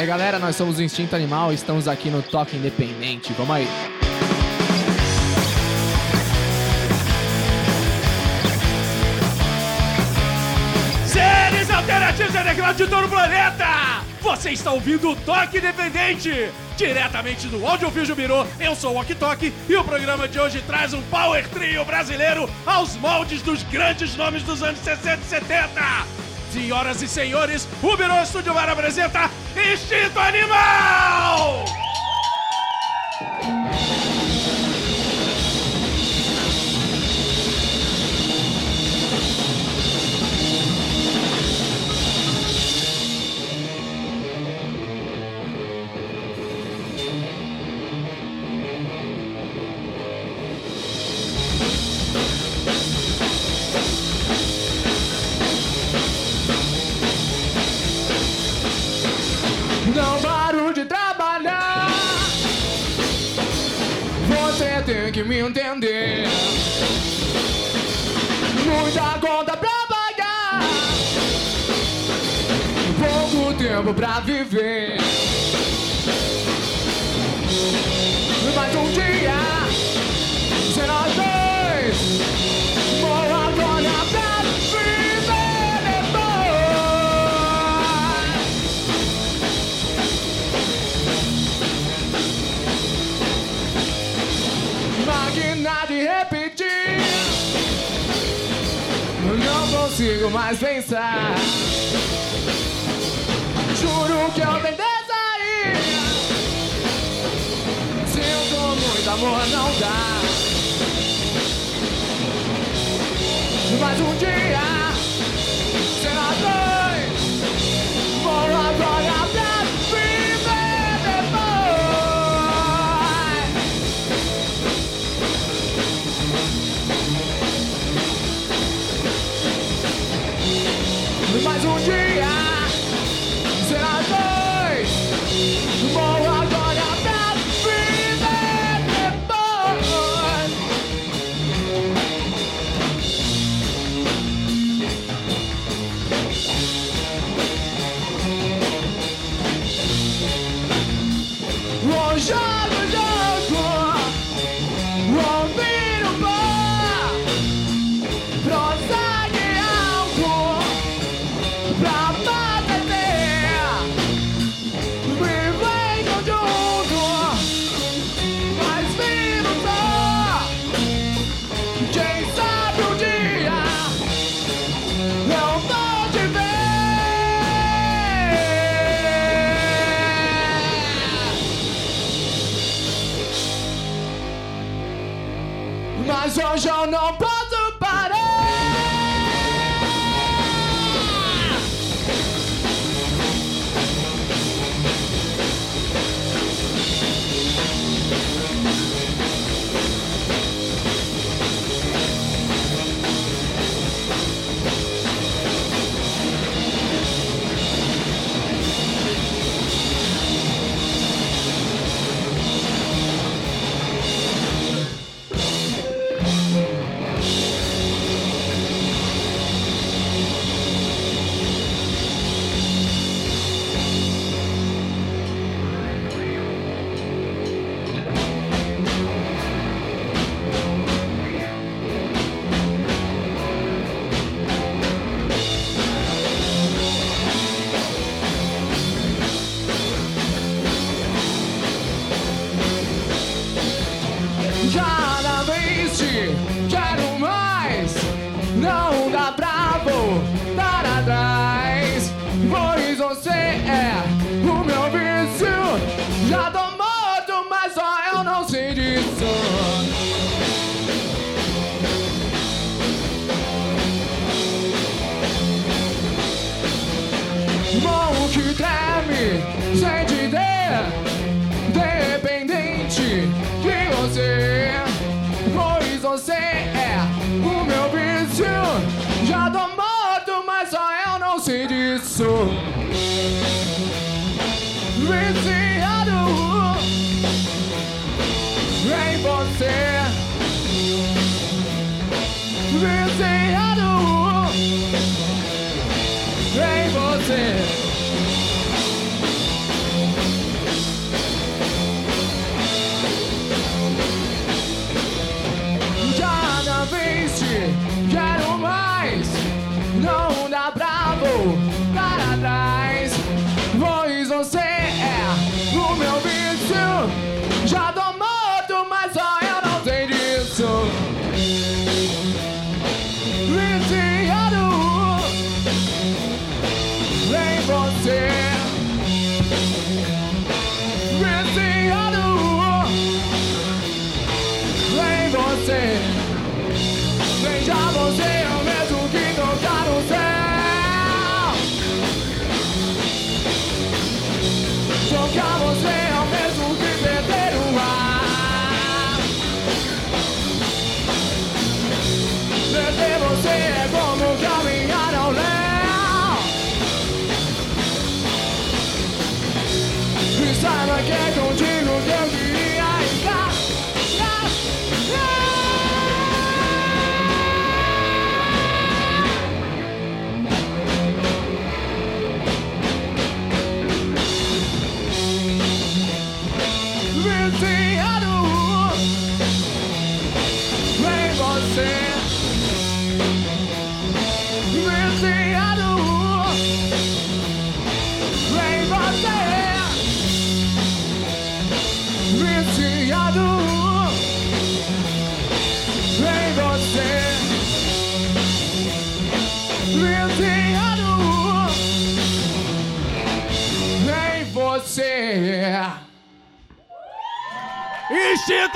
aí galera, nós somos o Instinto Animal estamos aqui no Toque Independente. Vamos aí. Seres alternativos underground de todo o planeta! Você está ouvindo o Toque Independente! Diretamente do Audiofígio Mirô, eu sou o Ok e o programa de hoje traz um power trio brasileiro aos moldes dos grandes nomes dos anos 60 e 70! Senhoras e senhores, o Mirô Estúdio Bar apresenta Instinto Animal! Tempo pra viver. Mais um dia nós dois. Vou agora pra viver depois. máquina de repetir. Não consigo mais pensar. Que tentei sair. Sinto muito amor, não dá. Mais um dia,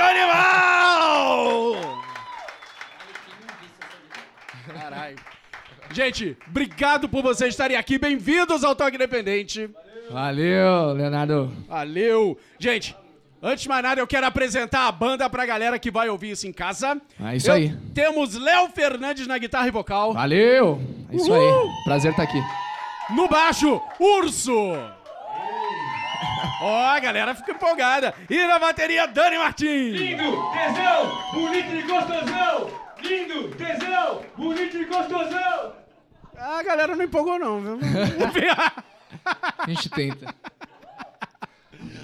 Animal! Caralho. Gente, obrigado por vocês estarem aqui. Bem-vindos ao Toque Independente. Valeu, Leonardo. Valeu. Gente, antes de mais nada, eu quero apresentar a banda pra galera que vai ouvir isso em casa. É isso Eu- aí. Temos Léo Fernandes na guitarra e vocal. Valeu. É isso Uhul. aí. Prazer estar aqui. No baixo, Urso. Ó, a galera fica empolgada. E na bateria, Dani Martins. Lindo, tesão, bonito e gostosão. Lindo, tesão, bonito e gostosão. A galera não empolgou, não, viu? A gente tenta.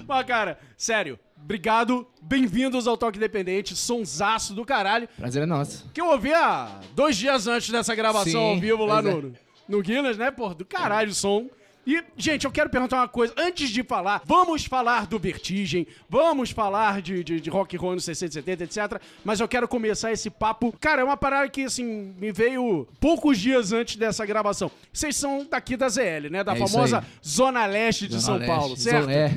Mas, cara, sério, obrigado. Bem-vindos ao Toque Independente. Sonsaço do caralho. Prazer é nosso. Que eu ouvi há dois dias antes dessa gravação Sim, ao vivo lá pois no, no Guinness, né? Pô, do caralho o som. E, gente, eu quero perguntar uma coisa. Antes de falar, vamos falar do Vertigem, vamos falar de, de, de rock and roll nos 60, 70, etc. Mas eu quero começar esse papo. Cara, é uma parada que, assim, me veio poucos dias antes dessa gravação. Vocês são daqui da ZL, né? Da É famosa. Zona Leste de Zona São Leste, Paulo, certo? Zona- É.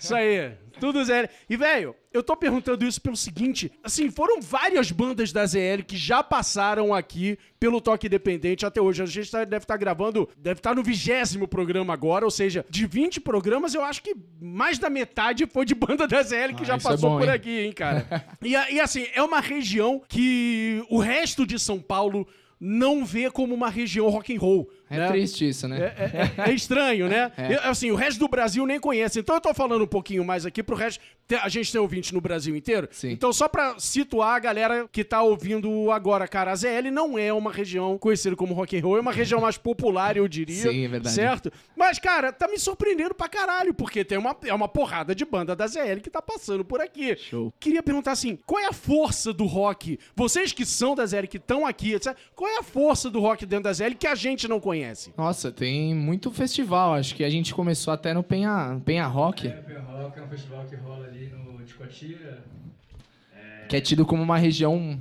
Isso aí. Tudo ZL. E, velho, eu tô perguntando isso pelo seguinte: assim, foram várias bandas da ZL que já passaram aqui pelo Toque Independente até hoje. A gente tá- deve estar gravando, deve estar no vigésimo programa agora, ou seja, de 20 programas, eu acho que mais da metade foi de banda da ZL que Ah, já é passou bom, por hein? aqui, hein, cara. e, e, assim, é uma região que o resto de São Paulo não vê como uma região rock and roll. É né? triste isso, né? É, é- é estranho, né? É. Eu, assim, o resto do Brasil nem conhece. Então eu tô falando um pouquinho mais aqui pro resto. A gente tem ouvinte no Brasil inteiro. Sim. Então, só pra situar a galera que tá ouvindo agora, cara, a ZL não é uma região conhecida como rock and roll, é uma região mais popular, eu diria. Sim, é verdade. Certo? Mas, cara, tá me surpreendendo pra caralho, porque tem uma, é uma porrada de banda da ZL que tá passando por aqui. Show. Queria perguntar assim, qual é a força do rock? Vocês que são da ZL, que estão aqui, etc. Qual é a força do rock dentro da ZL que a gente não conhece? Nossa, tem muito festival. Acho que a gente começou até no Penha, Penha Rock, Open Rock é um festival que rola ali no de Coatira. que é tido como uma região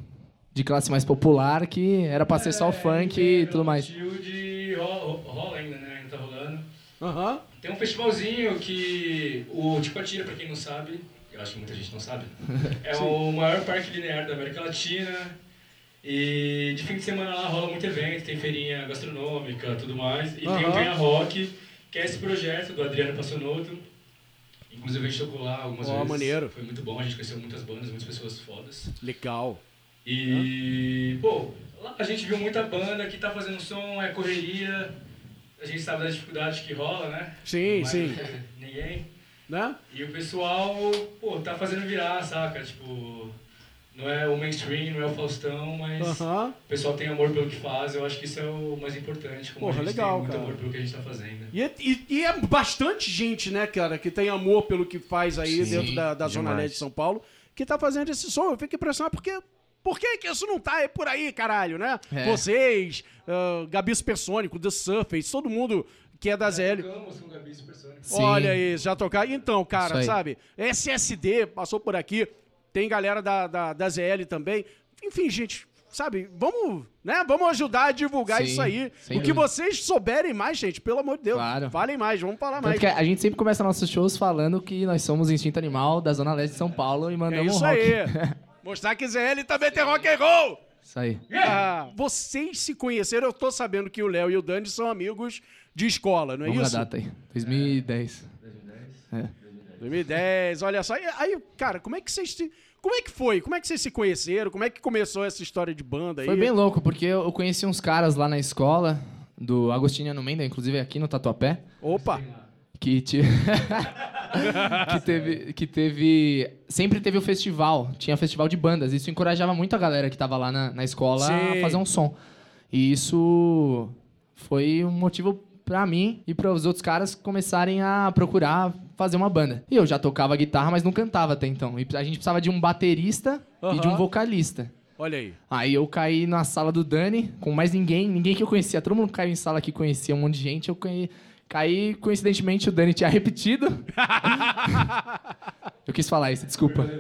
de classe mais popular, que era pra ser só o funk e tudo mais. de rola, rola ainda, né? Ainda tá rolando. Aham. Tem um festivalzinho que o de Coatira, pra quem não sabe, eu acho que muita gente não sabe, é o maior parque linear da América Latina. E de fim de semana lá rola muito evento, tem feirinha gastronômica, tudo mais. E tem Aham. o Venha Rock, que é esse projeto do Adriano Passanotto. Inclusive a gente tocou lá algumas Ó, vezes. maneiro. Foi muito bom, a gente conheceu muitas bandas, muitas pessoas fodas. Legal. E, pô, lá a gente viu muita banda que tá fazendo som, é correria. A gente sabe das dificuldades que rola, né? Sim, Mas sim. Ninguém. Né? E o pessoal, pô, tá fazendo virar, saca? Tipo, não é o mainstream, não é o Faustão, mas o pessoal tem amor pelo que faz. Eu acho que isso é o mais importante. Como Porra, a gente legal, tem muito cara. amor pelo que a gente tá fazendo. E, é- e- e é bastante gente, né, cara, que tem amor pelo que faz aí Sim, dentro da, da Zona. Leste de São Paulo, que tá fazendo esse som. Eu fico impressionado porque. Por que, que isso não tá aí por aí, caralho, né? É. Vocês, ah, Gabi Supersônico, The Surface, todo mundo que é da ZL. Tocamos com o Gabi Supersônico. Sim. Olha aí, já tocar. Então, cara, sabe? SSD passou por aqui. Tem galera da, da, da ZL também. Enfim, gente, sabe? Vamos, né? Vamos ajudar a divulgar Sim, isso aí. o que dúvida. vocês souberem mais, gente, pelo amor de Deus. Claro. Falem mais, vamos falar mais. Tanto que a gente sempre começa nossos shows falando que nós somos Instinto Animal da Zona Leste de São Paulo e É mandamos isso rock. aí. Mostrar que ZL também tem rock and roll. Isso aí. Ah, vocês se conheceram, eu tô sabendo que o Léo e o Dani são amigos de escola, não é Vamos isso? data aí. 2010. É. 2010, olha só. Aí, cara, como é que vocês. Como é que foi? Como é que vocês se conheceram? Como é que começou essa história de banda aí? Foi bem louco, porque eu conheci uns caras lá na escola, do Agostiniano Menda, inclusive aqui no Tatuapé, Opa! que, que teve que teve sempre teve o festival, tinha festival de bandas. Isso encorajava muito a galera que tava lá na, na escola Sim. a fazer um som. E isso foi um motivo pra mim e para os outros caras começarem a procurar fazer uma banda. E eu já tocava guitarra, mas não cantava até então. E a gente precisava de um baterista e de um vocalista. Olha aí. Aí eu caí na sala do Dani, com mais ninguém, ninguém que eu conhecia. Todo mundo caiu em sala que conhecia um monte de gente. Eu caí, caí coincidentemente, o Dani tinha repetido. eu quis falar isso, desculpa.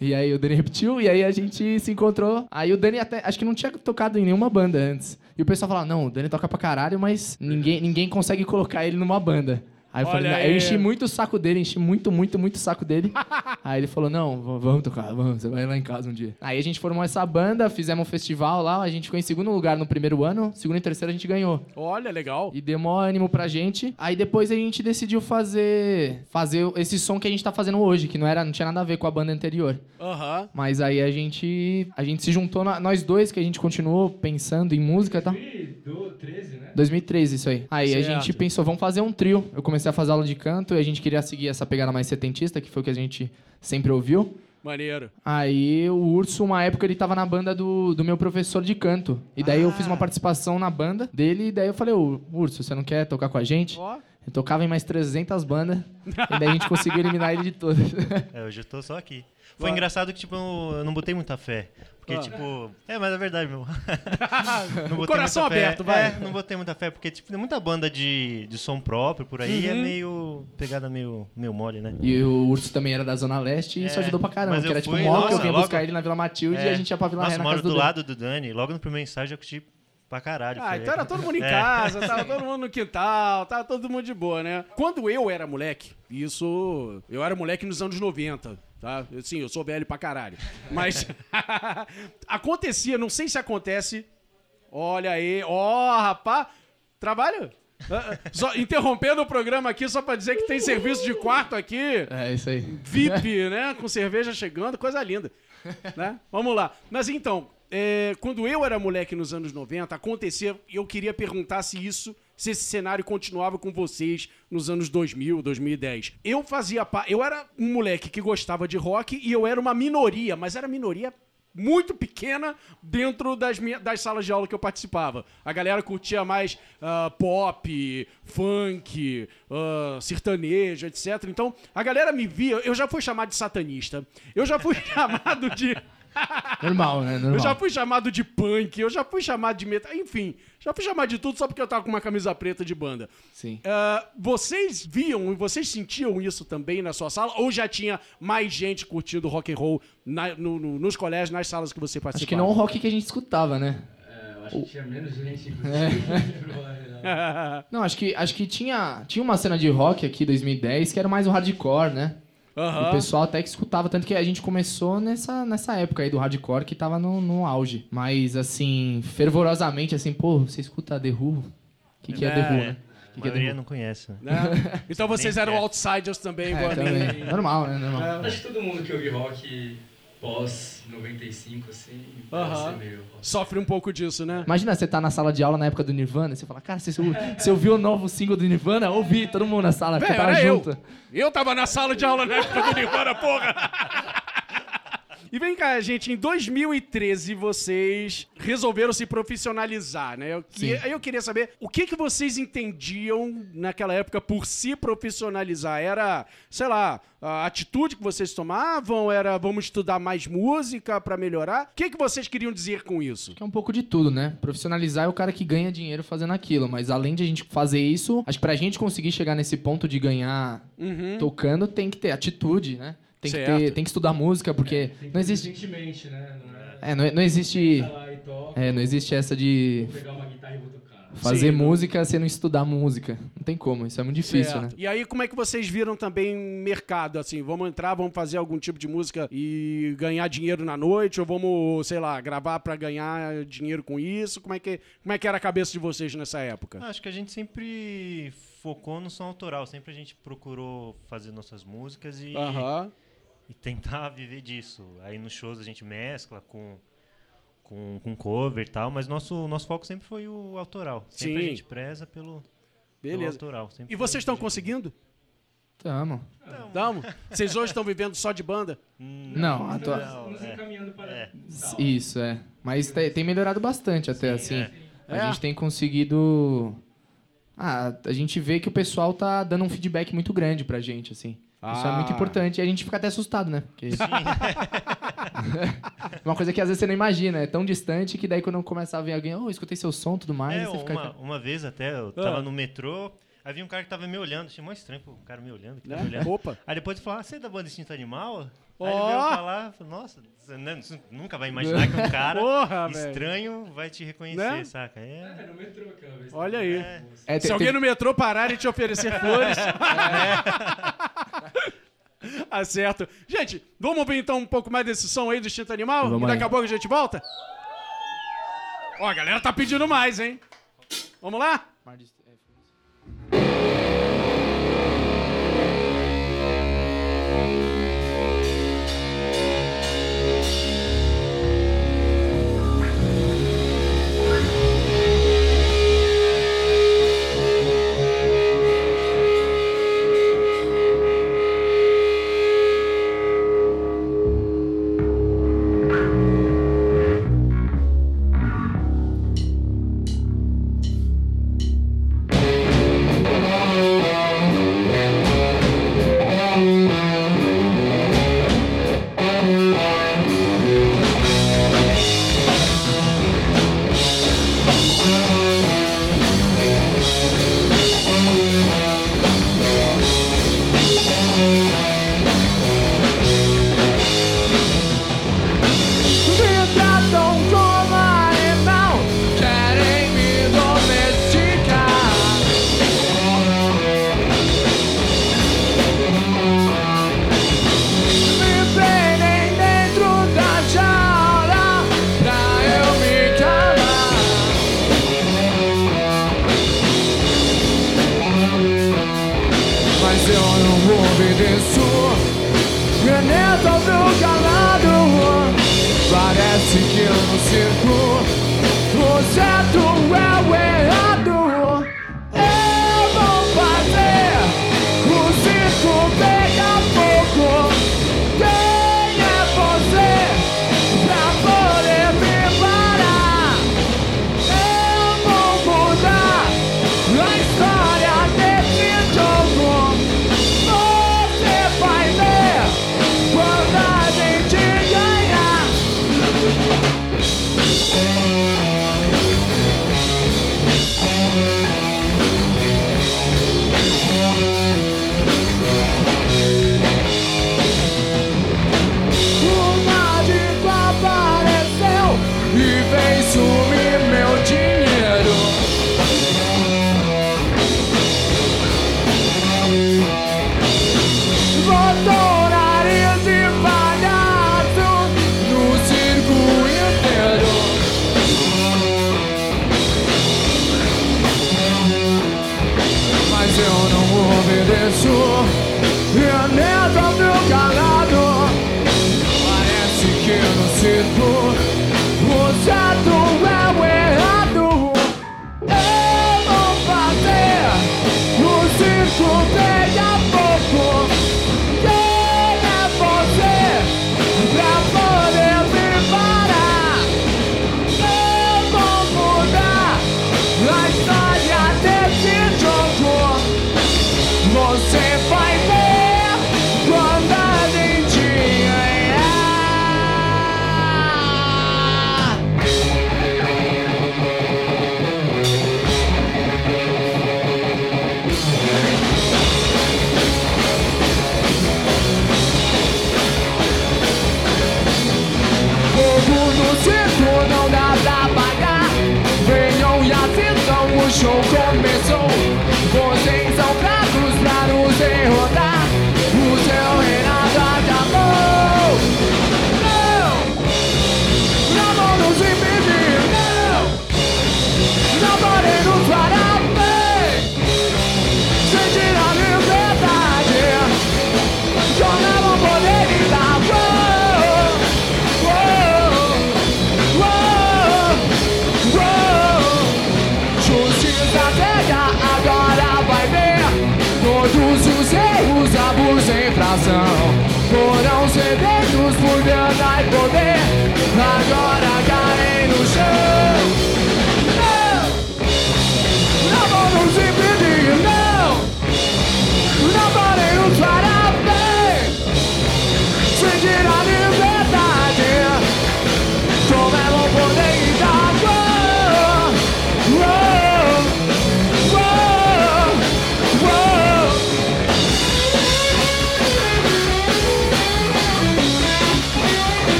E aí o Dani repetiu, e aí a gente se encontrou. Aí o Dani até, acho que não tinha tocado em nenhuma banda antes. E o pessoal falava, não, o Dani toca pra caralho, mas ninguém, ninguém consegue colocar ele numa banda. Aí eu falei, não, eu aí. enchi muito o saco dele, enchi muito, muito, muito o saco dele. aí ele falou, não, vamos tocar, vamos, você vai lá em casa um dia. Aí a gente formou essa banda, fizemos um festival lá, a gente ficou em segundo lugar no primeiro ano, segundo e terceiro a gente ganhou. Olha, legal. E deu maior ânimo pra gente. Aí depois a gente decidiu fazer fazer esse som que a gente tá fazendo hoje, que não era, não tinha nada a ver com a banda anterior. Aham. Mas aí a gente a gente se juntou na- nós dois que a gente continuou pensando em música, tá? do 13, né? 2013 isso aí. Aí a Certo. gente pensou, vamos fazer um trio. Eu comecei a fazer aula de canto e a gente queria seguir essa pegada mais setentista, que foi o que a gente sempre ouviu. Maneiro. Aí o Urso, uma época, ele tava na banda do, do meu professor de canto. E daí eu fiz uma participação na banda dele, e daí eu falei, ô, Urso, você não quer tocar com a gente? Ó. Eu tocava em mais 300 bandas, e daí a gente conseguiu eliminar ele de todas. É, hoje eu tô só aqui. Foi engraçado que, tipo, eu não botei muita fé. Porque, Ah. tipo. É, mas é verdade, meu. não botei Coração muita fé. aberto, vai. É, não botei muita fé, porque, tipo, tem muita banda de, de som próprio por aí, é Uhum. meio. pegada meio, meio mole, né? E o Urso também era da Zona Leste, e isso É, ajudou pra caramba. mas Que eu era tipo fui- um mock, eu vinha logo- buscar ele na Vila Matilde e É. a gente ia pra Vila Nossa, Ré na moro casa do do lado do Dani. Logo no primeiro ensaio eu curti pra caralho. Ah, então era todo mundo em É. casa, tava todo mundo no quintal, tava todo mundo de boa, né? Quando eu era moleque, isso. Eu era moleque nos anos 90, tá? Sim, eu sou velho pra caralho. Mas. acontecia, não sei se acontece. Olha aí, ó, rapá. Trabalho? Ah, ah, Só interrompendo o programa aqui só pra dizer que tem serviço de quarto aqui. É, isso aí. VIP, né? Com cerveja chegando, coisa linda. Né? Vamos lá. Mas então, é, quando eu era moleque nos anos 90, acontecia, e eu queria perguntar se isso, se esse cenário continuava com vocês nos anos 2000, 2010. Eu fazia eu era um moleque que gostava de rock e eu era uma minoria, mas era minoria muito pequena dentro das, minha, das salas de aula que eu participava. A galera curtia mais ah, pop, funk, ah, sertanejo, etc. Então, a galera me via. Eu já fui chamado de satanista. Eu já fui chamado de. Normal, né? Normal. Eu já fui chamado de punk, eu já fui chamado de metal, enfim, já fui chamado de tudo só porque eu tava com uma camisa preta de banda. Sim. Ah, vocês viam e vocês sentiam isso também na sua sala? Ou já tinha mais gente curtindo rock and roll na- no- no- nos colégios, nas salas que você participava? Acho que não o rock que a gente escutava, né? É, eu acho que tinha menos gente. Não, acho que, acho que tinha, tinha uma cena de rock aqui 2010 que era mais o hardcore, né? Aham. O pessoal até que escutava, tanto que a gente começou nessa, nessa época aí do hardcore que tava no, no auge. Mas, assim, fervorosamente, assim, pô, você escuta The Who? O que, que é, The Who, É, né? O A que, que é The maioria Who? não conhece. né? Né? Então vocês eram outsiders também, igual É, a mim. também. Normal, né? Normal. Acho que todo mundo que ouve rock pós 95, assim, deve ser meio. Sofre um pouco disso, né? Imagina você tá na sala de aula na época do Nirvana e você fala, cara, você, você ouviu o novo single do Nirvana? Ouvi, todo mundo na sala, Véi, porque tava era eu. junto. Eu tava na sala de aula na época do Nirvana, porra! E vem cá, gente, em 2013 vocês resolveram se profissionalizar, né? Eu, que- eu queria saber o que, que vocês entendiam naquela época por se profissionalizar. Era, sei lá, a atitude que vocês tomavam? Era vamos estudar mais música pra melhorar? O que, que vocês queriam dizer com isso? Que é um pouco de tudo, né? Profissionalizar é o cara que ganha dinheiro fazendo aquilo, mas além de a gente fazer isso, acho que pra gente conseguir chegar nesse ponto de ganhar Uhum. tocando, tem que ter atitude, né? Tem que, ter, tem que estudar música, porque Tem que não existe. Né? Não é. É, não, não existe. É, não existe essa de vou pegar uma guitarra e vou tocar. fazer Sim. música sem não estudar música. Não tem como, isso é muito difícil, Certo. né? E aí, como é que vocês viram também mercado? Assim, vamos entrar, vamos fazer algum tipo de música e ganhar dinheiro na noite? Ou vamos, sei lá, gravar pra ganhar dinheiro com isso? Como é que, como é que era a cabeça de vocês nessa época? Acho que a gente sempre focou no som autoral. Sempre a gente procurou fazer nossas músicas e. e tentar viver disso. Aí nos shows a gente mescla com, com, com cover e tal, mas nosso, nosso foco sempre foi o autoral. Sempre Sim. a gente preza pelo, pelo autoral. sempre E vocês estão conseguindo? Tamo. Tamo? Vocês hoje estão vivendo só de banda? Não, a tua- Não, Nos é. encaminhando para. É. Isso, é. Mas te- tem melhorado bastante até, assim. é. A É? gente tem conseguido. Ah, a gente vê que o pessoal tá dando um feedback muito grande pra gente, assim. Isso é muito Ah. importante e a gente fica até assustado, né? Porque... uma coisa que às vezes você não imagina, é tão distante que daí quando começa a ver alguém, oh, escutei seu som e tudo mais, É, você fica. uma, uma vez até, eu Ah. tava no metrô, aí vi um cara que tava me olhando, achei mó estranho, pô, o cara me olhando, que tá Né? me olhando. Opa. Aí depois eu falei, ah, você é da banda Instinto Animal? Aí ele Ó. veio falar, nossa, você nunca vai imaginar que um cara Porra, velho. estranho vai te reconhecer, Né? saca? É, É, no metrô aquela vez. Olha aí. é. É, Se tem- alguém tem- no metrô parar e te oferecer flores. Acerto. Gente, vamos ouvir então um pouco mais desse som aí do Instinto Animal? Vamos e daqui aí. a pouco a gente volta? Ó, a galera tá pedindo mais, hein? Vamos lá?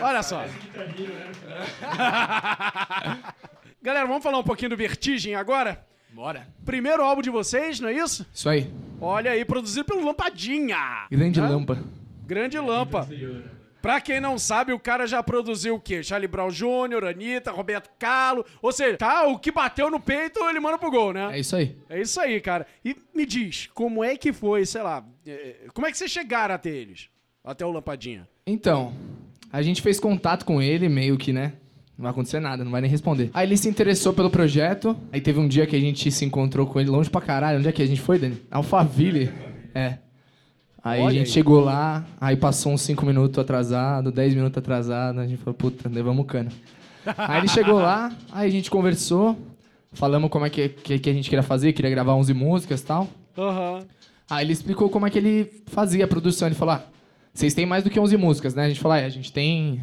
Olha só. Galera, vamos falar um pouquinho do Vertigem agora? Bora. Primeiro álbum de vocês, não é isso? Isso aí. Olha aí, produzido pelo Lampadinha. Grande Hã? lampa. Grande Lampa. Pra quem não sabe, o cara já produziu o quê? Charlie Brown Jr., Anitta, Roberto Carlos. Ou seja, tá, o que bateu no peito, ele manda pro gol, né? É isso aí. É isso aí, cara. E me diz, como é que foi, sei lá, é, como é que vocês chegaram até eles? Até o Lampadinha? Então, a gente fez contato com ele, meio que, né? Não vai acontecer nada, não vai nem responder. Aí ele se interessou pelo projeto. Aí teve um dia que a gente se encontrou com ele longe pra caralho. Onde é que a gente foi, Dani? Alphaville. É. Aí Olha a gente aí. chegou lá, aí passou uns 5 minutos atrasado, 10 minutos atrasado. A gente falou, puta, levamos cana. aí ele chegou lá, aí a gente conversou, falamos como é que, que, que a gente queria fazer, queria gravar 11 músicas e tal. Aham. Aí ele explicou como é que ele fazia a produção. Ele falou: ah, vocês têm mais do que 11 músicas, né? A gente falou: ah, é, a gente tem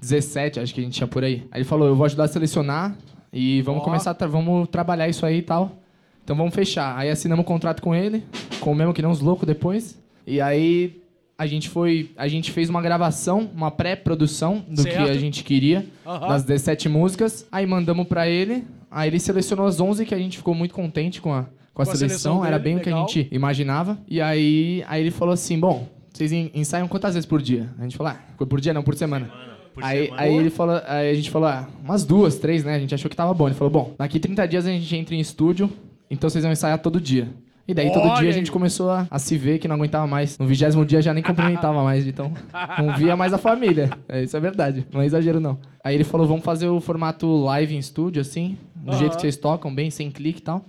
17, acho que a gente tinha por aí. Aí ele falou, eu vou ajudar a selecionar e vamos Ó. começar, a tra- vamos trabalhar isso aí e tal. Então vamos fechar. Aí assinamos um contrato com ele, comemos que nem uns loucos depois. E aí a gente foi, a gente fez uma gravação, uma pré-produção do Certo. que a gente queria, das 17 músicas. Aí mandamos pra ele, aí ele selecionou as 11 que a gente ficou muito contente com a, com a, Com a seleção, seleção era bem o que a legal. gente imaginava. E aí, aí ele falou assim, bom, vocês en- ensaiam quantas vezes por dia? A gente falou, ah, por dia não, por semana. Por aí, semana. aí ele falou, aí a gente falou, ah, umas duas, três, né? A gente achou que tava bom. Ele falou, bom, daqui 30 dias a gente entra em estúdio, então vocês vão ensaiar todo dia. E daí todo Olha dia a aí. gente começou a, a se ver que não aguentava mais. No vigésimo dia já nem cumprimentava mais, então não via mais a família. É, isso é verdade, não é exagero não. Aí ele falou, vamos fazer o formato live em estúdio, assim, do Aham. jeito que vocês tocam, bem, sem clique e tal.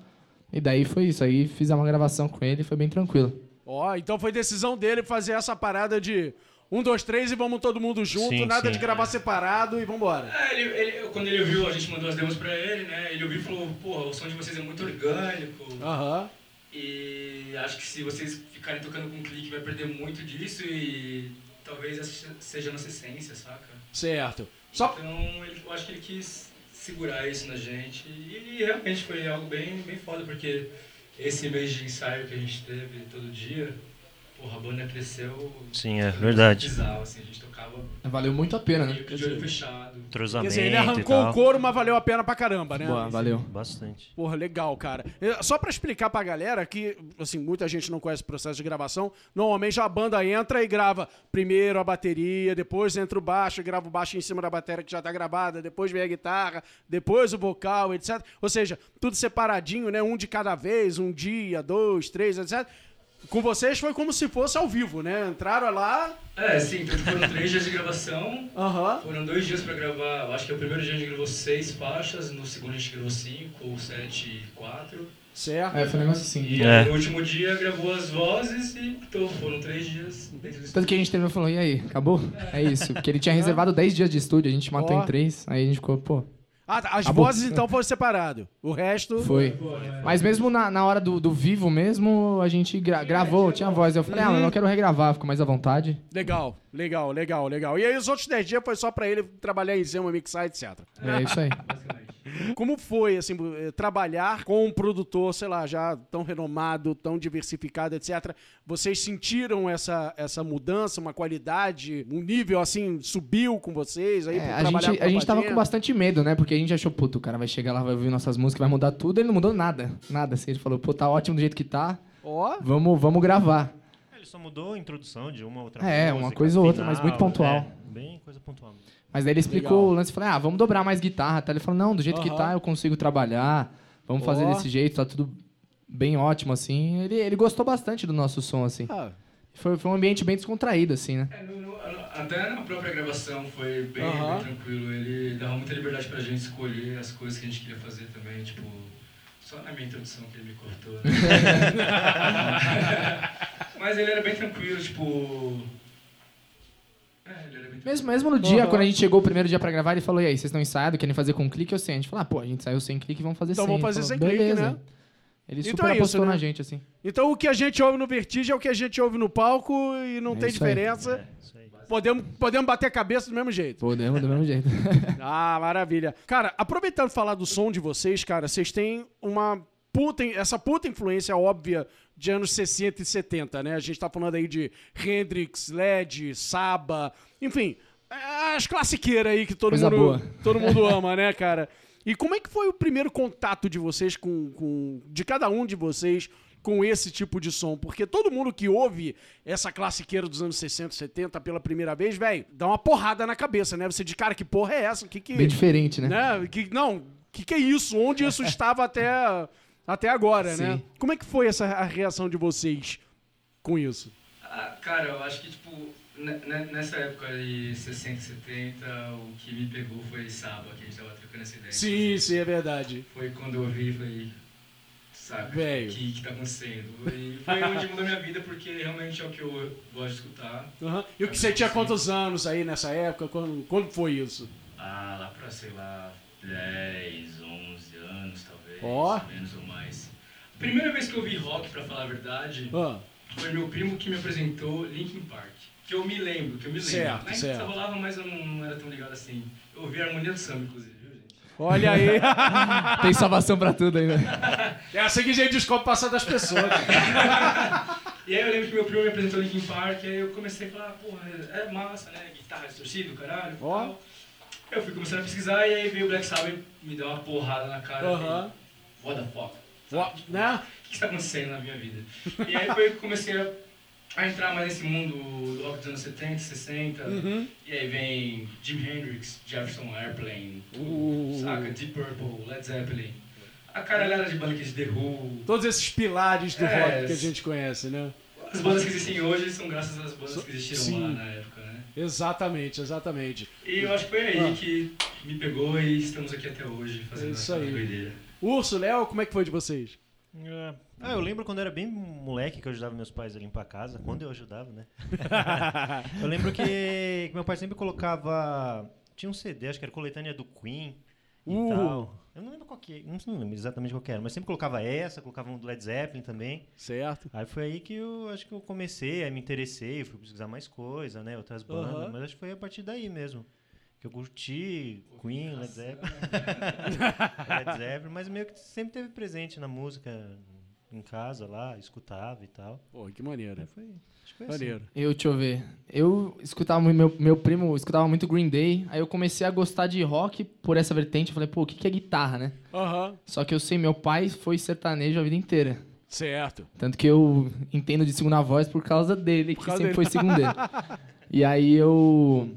E daí foi isso, aí fizemos uma gravação com ele, foi bem tranquilo. Ó, então foi decisão dele fazer essa parada de um, dois, três e vamos todo mundo junto, Sim, nada sim. de gravar separado e vambora. É, ele, ele- quando ele ouviu, a gente mandou as demos pra ele, né? Ele ouviu e falou, porra, o som de vocês é muito orgânico. Aham. E acho que se vocês ficarem tocando com clique vai perder muito disso e talvez essa seja a nossa essência, saca? Certo. Só Então ele, eu acho que ele quis segurar isso na gente e realmente foi algo bem, bem foda, porque esse mês de ensaio que a gente teve todo dia, porra, a banda cresceu. Sim, é verdade. Bizarro, assim, a gente tocava Valeu muito a pena, né? de olho fechado. Quer Entrosamento dizer, ele e arrancou tal. o couro, mas valeu a pena pra caramba, né? Boa, valeu. Bastante. Porra, legal, cara. Eh, Só pra explicar pra galera que, assim, muita gente não conhece o processo de gravação. Normalmente a banda entra e grava primeiro a bateria, depois entra o baixo, grava o baixo em cima da bateria que já tá gravada, depois vem a guitarra, depois o vocal, etc. Ou seja, tudo separadinho, né? Um de cada vez, um dia, dois, três, etc. Com vocês foi como se fosse ao vivo, né? Entraram lá. É, sim, então foram três dias de gravação. Aham. Foram dois dias pra gravar, eu acho que o primeiro dia a gente gravou seis faixas, no segundo a gente gravou cinco, ou sete e quatro. Certo. É, foi um negócio assim. E É. aí, no último dia gravou as vozes e então, foram três dias dentro do Tanto que a gente terminou e falou, e aí, acabou? É isso. Porque ele tinha reservado 10 dias de estúdio, a gente matou Ó. em 3, aí a gente ficou, pô, Ah, tá, as Acabou. vozes então foram separadas. O resto. foi. Mas mesmo na, na hora do, do vivo mesmo, a gente gra- gravou, tinha voz. Eu falei, ah, mas eu não quero regravar, fico mais à vontade. Legal, legal, legal, legal. E aí os outros 10 dias foi só pra ele trabalhar em cima, mixar, etc. É isso aí. Como foi, assim, eh, trabalhar com um produtor, sei lá, já tão renomado, tão diversificado, etc. Vocês sentiram essa, essa mudança, uma qualidade, um nível, assim, subiu com vocês? Aí, É, a, trabalhar gente, com a gente tava com bastante medo, né? Porque a gente achou, puto, o cara vai chegar lá, vai ouvir nossas músicas, vai mudar tudo. Ele não mudou nada. Nada, assim. Ele falou, pô, tá ótimo do jeito que tá, Ó, vamos, vamos gravar. Ele só mudou a introdução de uma outra É, música, uma coisa ou outra, mas muito pontual. é, bem coisa pontual. Mas daí ele explicou Legal. o lance, falei, ah, vamos dobrar mais guitarra, tá? Ele falou, não, do jeito que tá eu consigo trabalhar, vamos fazer Ó. desse jeito, tá tudo bem ótimo, assim. Ele, ele gostou bastante do nosso som, assim. ah, Foi, foi um ambiente bem descontraído, assim, né? É, no- no- até na própria gravação foi bem, bem tranquilo. Ele dava muita liberdade pra gente escolher as coisas que a gente queria fazer também, tipo. Só na minha introdução que ele me cortou. Né? Mas ele era bem tranquilo, tipo. É, ele era bem tranquilo. Mesmo, mesmo no dia, Aham. quando a gente chegou o primeiro dia pra gravar, ele falou, e aí, vocês estão ensaiados, querem fazer com clique ou sem? A gente falou, ah, pô, a gente saiu sem clique, vamos fazer Então sem. vamos fazer Ele sem falou, clique, né? Ele Então super é isso, apostou né? na gente, assim. Então o que a gente ouve no Vertigem é o que a gente ouve no palco e não É tem isso aí. diferença. É, isso aí. Podemos, podemos bater a cabeça do mesmo jeito. Podemos do mesmo jeito. Ah, maravilha. Cara, aproveitando falar do som de vocês, cara, vocês têm uma puta, essa puta influência óbvia de anos 60 e 70, né? A gente tá falando aí de Hendrix, Led, Saba, enfim, as classiqueiras aí que todo Coisa mundo, boa. todo mundo ama, né, cara? E como é que foi o primeiro contato de vocês com, com de cada um de vocês com esse tipo de som? Porque todo mundo que ouve essa classiqueira dos anos 60, 70 pela primeira vez, velho, dá uma porrada na cabeça, né? Você de cara, que porra é essa? Que que Bem diferente, né? né? Que, não, que que é isso? Onde isso estava até, até agora, né? Sim. Como é que foi essa a reação de vocês com isso? Ah, cara, eu acho que, tipo, ne- ne- nessa época de 60, 70, o que me pegou foi Saba, que a gente tava trocando essa ideia. Sim, sim, é verdade. Foi quando eu ouvi e falei, Velho. o que, que tá acontecendo? E foi onde mudou minha vida, porque realmente é o que eu gosto de escutar. Aham. E o que você tinha quantos anos aí nessa época? Quando, quando foi isso? Ah, lá pra, sei lá, 10, 11 anos, talvez, Ó. menos ou primeira vez que eu ouvi rock, pra falar a verdade, Ah, foi meu primo que me apresentou Linkin Park. que eu me lembro, que eu me lembro. Certo, Na certo. rolava, mas eu não, não era tão ligado assim. Eu ouvi a harmonia do samba, inclusive, viu, gente? Olha aí. Tem salvação pra tudo ainda. é assim que a gente descobre o passado das pessoas. E aí eu lembro que meu primo me apresentou Linkin Park, aí eu comecei a falar, porra, é massa, né? Guitarra distorcida, caralho, e Ó. tal. Eu fui começando a pesquisar e aí veio o Black Sabbath me deu uma porrada na cara. Aham. e, What the fuck? Né? O que está acontecendo na minha vida? E aí foi que eu comecei a, a entrar mais nesse mundo do rock dos anos 70, 60. Uhum. E aí vem Jimi Hendrix, Jefferson Airplane, Uh. saca? Deep Purple, Led Zeppelin. A caralhada de banda que de The Who. Todos esses pilares do É, rock que a gente conhece, né? As bandas que existem hoje são graças às bandas que existiram sim. lá na época, né? Exatamente, exatamente. E eu acho que foi aí Ah. que me pegou e estamos aqui até hoje fazendo É isso essa aí. doideira. Urso, Léo, como é que foi de vocês? É. Ah, eu lembro quando eu era bem moleque que eu ajudava meus pais a limpar a casa. Quando eu ajudava, né? eu lembro que, que meu pai sempre colocava. Tinha um CD, acho que era coletânea do Queen e Uh. tal. Eu não lembro qual que, não lembro exatamente qual que era, mas sempre colocava essa, colocava um do Led Zeppelin também. Certo. Aí foi aí que eu acho que eu comecei, aí me interessei, fui pesquisar mais coisa, né? Outras bandas, mas acho que foi a partir daí mesmo. Que eu curti Queen, Led Zeppelin. Led Zeppelin, mas meio que sempre teve presente na música em casa lá, escutava e tal. Pô, que maneiro. Aí foi, foi assim. Maneiro. Eu, deixa eu ver. Eu escutava muito, meu, meu primo escutava muito Green Day, aí eu comecei a gostar de rock por essa vertente. Eu falei, pô, o que, que é guitarra, né? Aham. Só que eu sei, meu pai foi sertanejo a vida inteira. Certo. Tanto que eu entendo de segunda voz por causa dele, que causa sempre dele. foi segundeiro. e aí eu.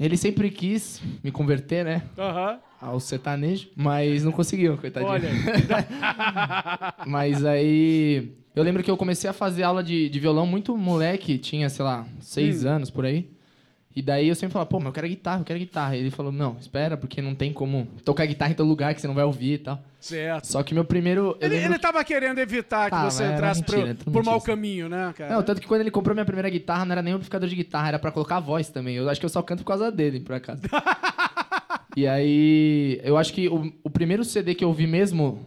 Ele sempre quis me converter, né? Aham. Ao sertanejo, mas não conseguiu, coitadinho. Olha. Mas aí. Eu lembro que eu comecei a fazer aula de, de violão muito moleque, tinha, sei lá, seis Hum. anos por aí. E daí eu sempre falava, pô, mas eu quero guitarra, eu quero guitarra. E ele falou, não, espera, porque não tem como tocar guitarra em todo lugar que você não vai ouvir e tal. Certo. Só que meu primeiro. Ele, lembro ele tava querendo evitar que Tá, você entrasse mentira, pro, por mau caminho, né, cara? Não, tanto que quando ele comprou minha primeira guitarra, não era nem um amplificador de guitarra, era pra colocar a voz também. Eu acho que eu só canto por causa dele, por acaso. e aí, eu acho que o, o primeiro CD que eu ouvi mesmo,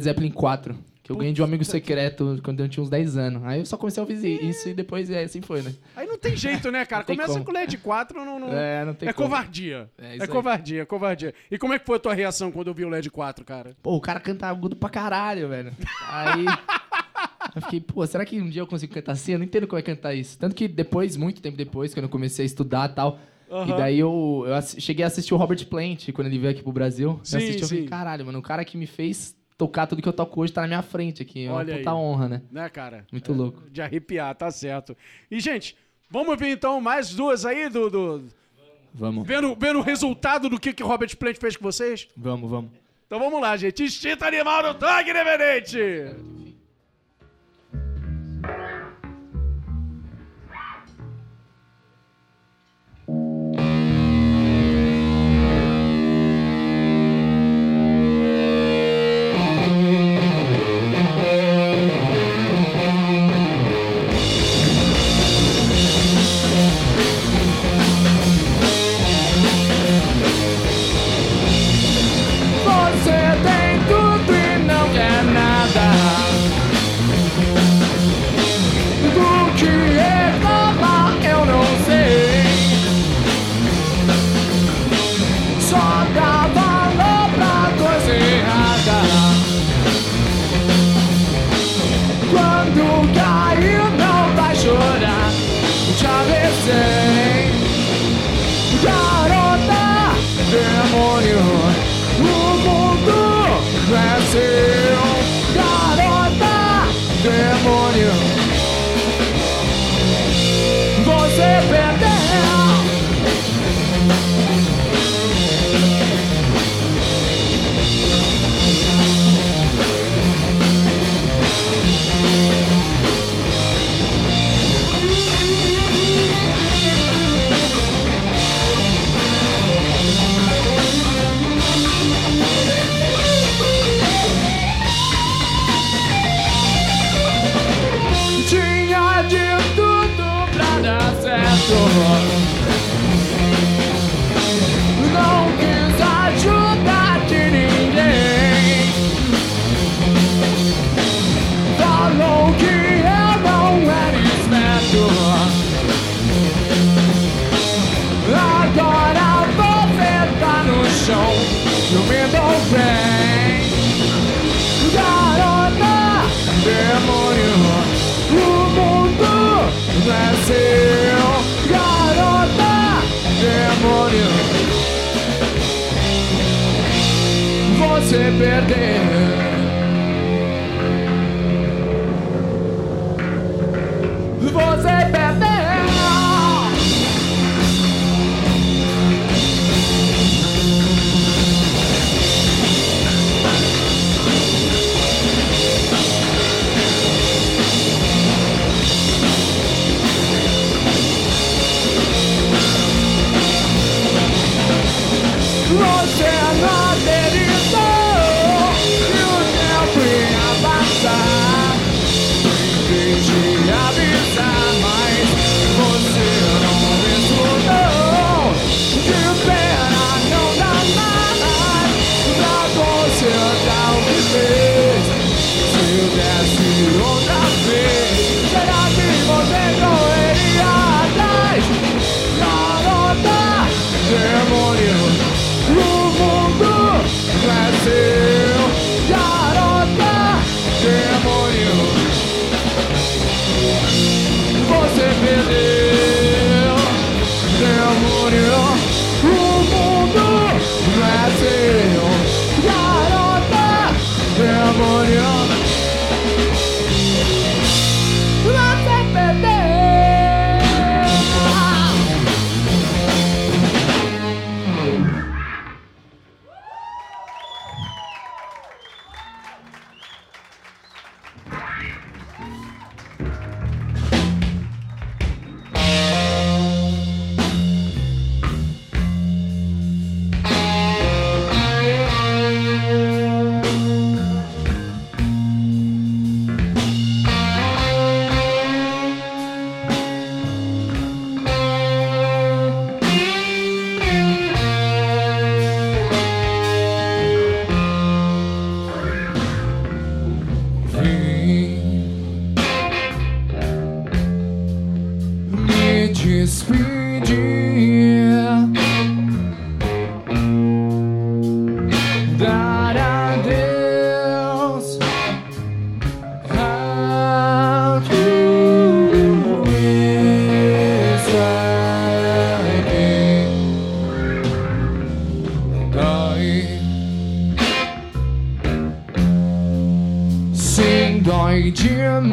Zeppelin 4, que eu ganhei de um amigo secreto quando eu tinha uns 10 anos. Aí eu só comecei a ouvir isso e depois é, assim foi, né? Aí não tem jeito, né, cara? Começa como. com LED 4, não... não... É, não tem É como. covardia. É É, isso aí. covardia, covardia. E como é que foi a tua reação quando eu vi o LED 4, cara? Pô, o cara canta agudo pra caralho, velho. Aí. Eu fiquei, pô, será que um dia eu consigo cantar assim? Eu não entendo como é cantar isso. Tanto que depois, muito tempo depois, quando eu comecei a estudar e tal, Aham. e daí eu, eu cheguei a assistir o Robert Plant quando ele veio aqui pro Brasil. Sim, eu assisti eu falei, sim. caralho, mano, o cara que me fez tocar tudo que eu toco hoje tá na minha frente aqui. É uma Olha puta aí. honra, né? Né, cara? Muito É, louco. De arrepiar, tá certo. E, gente, vamos ver então mais duas aí do... do- Vamos, Vendo, vendo o resultado do que, que o Robert Plant fez com vocês? vamos, vamos. Então vamos lá, gente. Instinto animal no toque independente!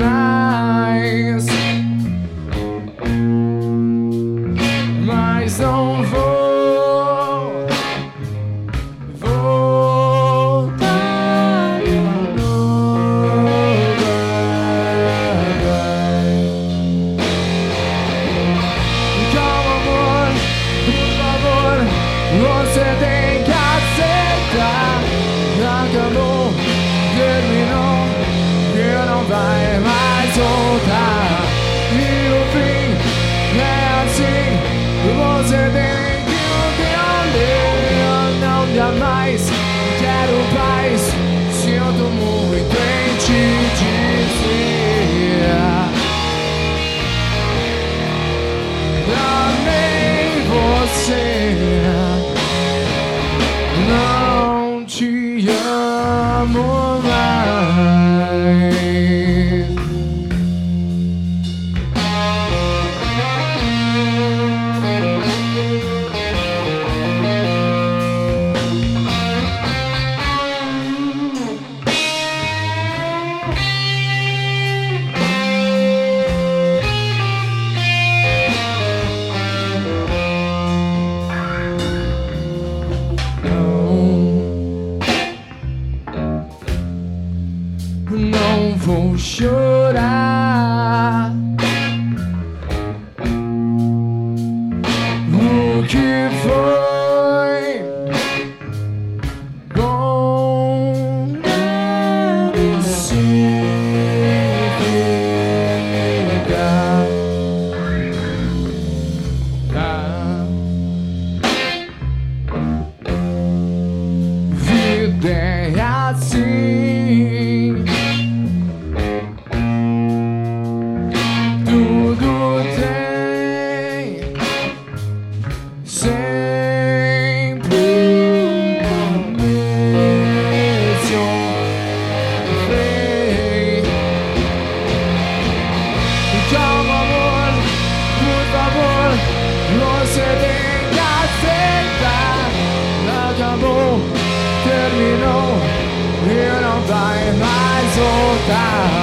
Demais. time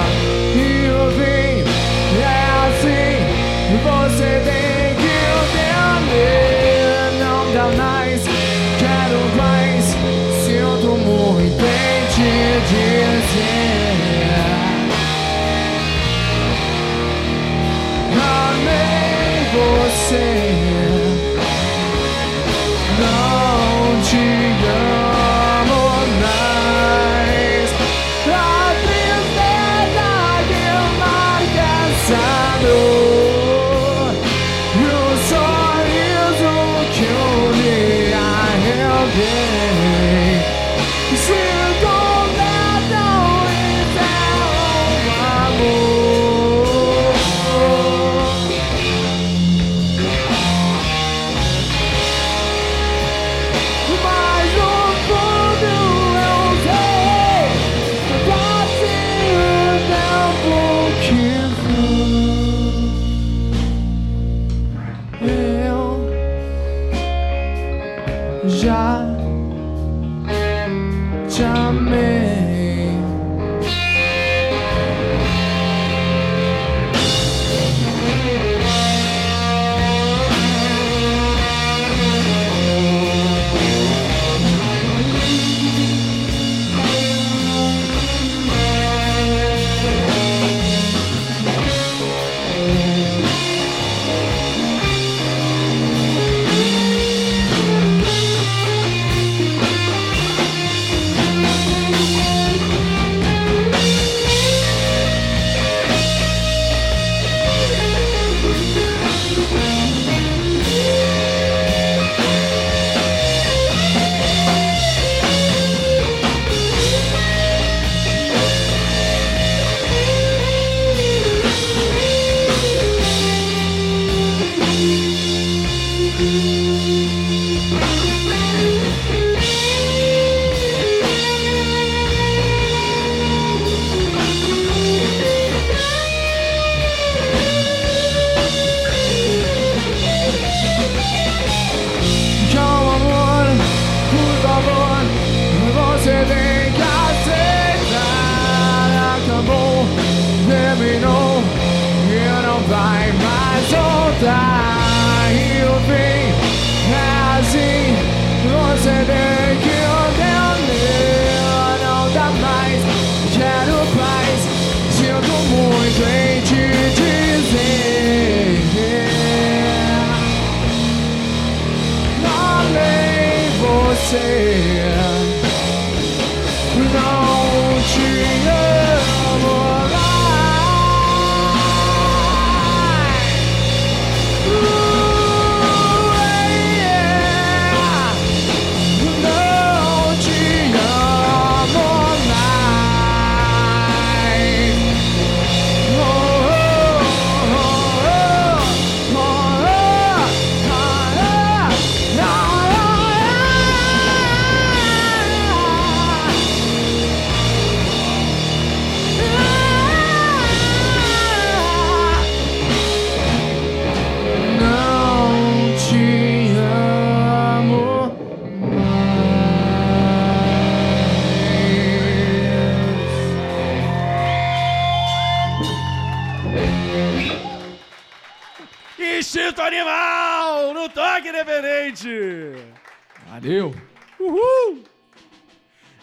Valeu. Uhul!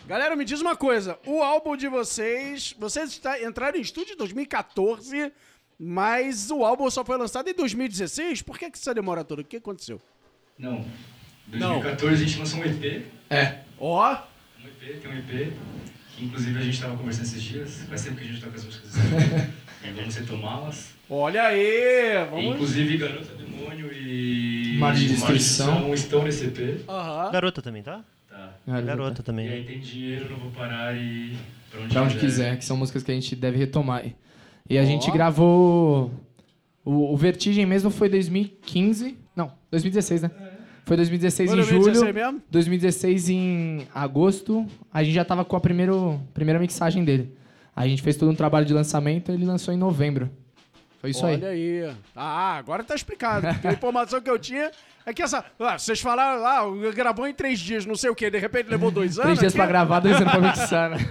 Galera, me diz uma coisa. O álbum de vocês... Vocês está- entraram em estúdio em 2014, mas o álbum só foi lançado em 2016? Por que, que essa demora toda? O que aconteceu? Não. Em 2014 a gente lançou um EP. É. Ó, Um EP, tem um EP. Que inclusive a gente tava conversando esses dias. Faz tempo que a gente toca as músicas desse E vamos retomá-las. olha aí! E, Vamos... Inclusive Garota Demônio e. Mar de Mar Destruição. estão nesse EP. Aham. Garota também, tá? Tá. Garota E também. aí tem dinheiro, não vou parar e. Pra onde, Pra onde quiser, que são músicas que a gente deve retomar. E a gente gravou. O, o Vertigem mesmo foi 2015. Não, 2016, né? Foi 2016 Foi em 2016 julho. mesmo? 2016 em agosto. A gente já tava com a primeiro, primeira mixagem dele. A gente fez todo um trabalho de lançamento ele lançou em novembro. Foi isso Olha aí. aí. Ah, agora tá explicado. Porque a informação que eu tinha é que essa. Ah, vocês falaram, ah, gravou em três dias, não sei o quê, de repente levou dois anos. Três dias pra aqui. gravar, dois anos pra mixar, né?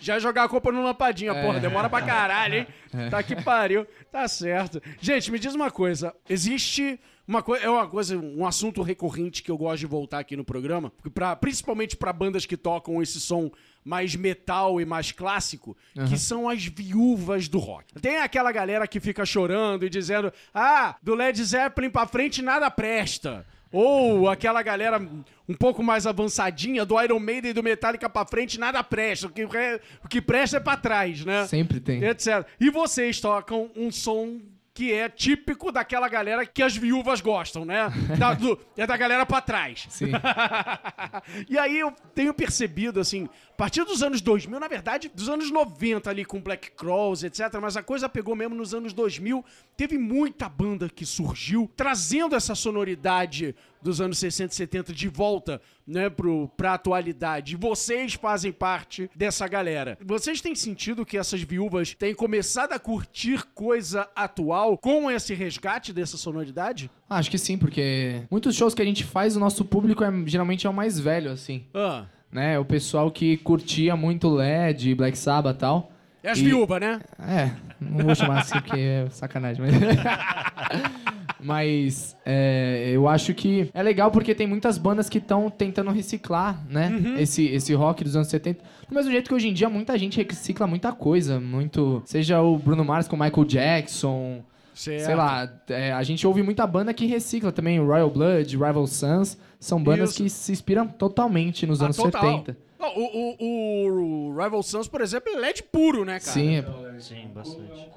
Já jogar a culpa no lampadinha, É. porra, demora pra caralho, hein? Tá que pariu. Tá certo. Gente, me diz uma coisa. Existe uma coisa, é uma coisa, um assunto recorrente que eu gosto de voltar aqui no programa, pra, principalmente pra bandas que tocam esse som mais metal e mais clássico, que são as viúvas do rock. Tem aquela galera que fica chorando e dizendo: "Ah, do Led Zeppelin pra frente nada presta". Ou aquela galera um pouco mais avançadinha do Iron Maiden e do Metallica pra frente, nada presta. O que, o que presta é pra trás, né? Sempre tem. Etc. E vocês tocam um som que é típico daquela galera que as viúvas gostam, né? Da- do- é da galera pra trás. Sim. e aí eu tenho percebido, assim, partir dos anos 2000, na verdade, dos anos 90 ali com Black Crowes, etc., mas a coisa pegou mesmo nos anos 2000, teve muita banda que surgiu trazendo essa sonoridade dos anos 60 e 70 de volta, né, pro, pra atualidade. E vocês fazem parte dessa galera. Vocês têm sentido que essas viúvas têm começado a curtir coisa atual com esse resgate dessa sonoridade? Acho que sim, porque muitos shows que a gente faz, o nosso público é, geralmente é o mais velho, assim. Ah, Né? O pessoal que curtia muito LED, Black Sabbath e tal. é as E- viúvas, né? É, não vou chamar assim porque é sacanagem, mas. mas é, eu acho que é legal porque tem muitas bandas que estão tentando reciclar, né? Uhum. Esse, esse rock dos anos 70. Do mesmo jeito que hoje em dia muita gente recicla muita coisa. Muito. Seja o Bruno Mars com Michael Jackson. Certo. Sei lá, é, a gente ouve muita banda que recicla também. Royal Blood, Rival Sons. São bandas Isso. que se inspiram totalmente nos Ah, anos total. 70. Não, O, o, o Rival Sons, por exemplo, é LED puro, né, cara? Sim, é- Sim, bastante.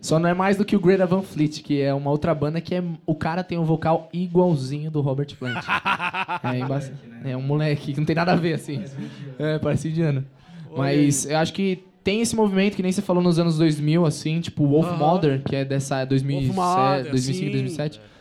Só não é mais do que o Greta Van Fleet, que é uma outra banda que é, o cara tem um vocal igualzinho do Robert Plant. é, emba- é um moleque que não tem nada a ver, assim. É, parece indiano. Mas eu acho que tem esse movimento que nem você falou nos anos 2000, assim, tipo Wolf Aham. Mother, que é dessa 2007, Mother, 2005, sim. 2007. É,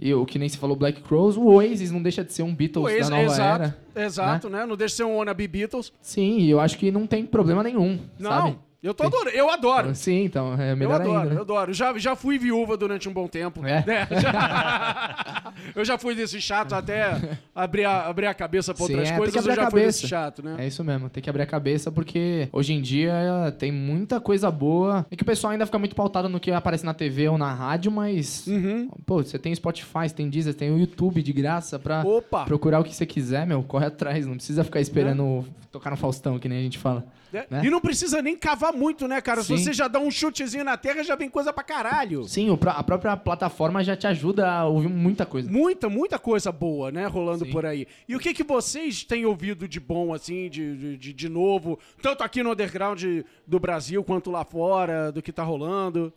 e o que nem se falou Black Crows, o Oasis não deixa de ser um Beatles O ex- da nova exato, era. exato, né? Não deixa de ser um wannabe Beatles. Sim, e eu acho que não tem problema nenhum, Não, sabe? Eu tô adorando. Eu adoro. Sim, então é Eu melhor adoro, ainda, eu né? adoro. Já, já fui viúva durante um bom tempo. É? já- eu já fui desse chato até abrir a, abrir a cabeça pra Sim, outras é, coisas. eu já fui desse chato, né? É isso mesmo, tem que abrir a cabeça porque hoje em dia tem muita coisa boa. É que o pessoal ainda fica muito pautado no que aparece na TV ou na rádio, mas. Uhum. Pô, você tem Spotify, você tem Deezer, você tem o YouTube de graça pra Opa! procurar o que você quiser, meu. Corre atrás, não precisa ficar esperando tocar no Faustão, que nem a gente fala. É, né? E não precisa nem cavar muito, né, cara? Se Sim. você já dá um chutezinho na terra, já vem coisa pra caralho. Sim, a própria plataforma já te ajuda a ouvir muita coisa. Muita, muita coisa boa, né, rolando Sim. por aí. E o que que vocês têm ouvido de bom, assim, de, de, de- novo, tanto aqui no underground do Brasil quanto lá fora, do que tá rolando?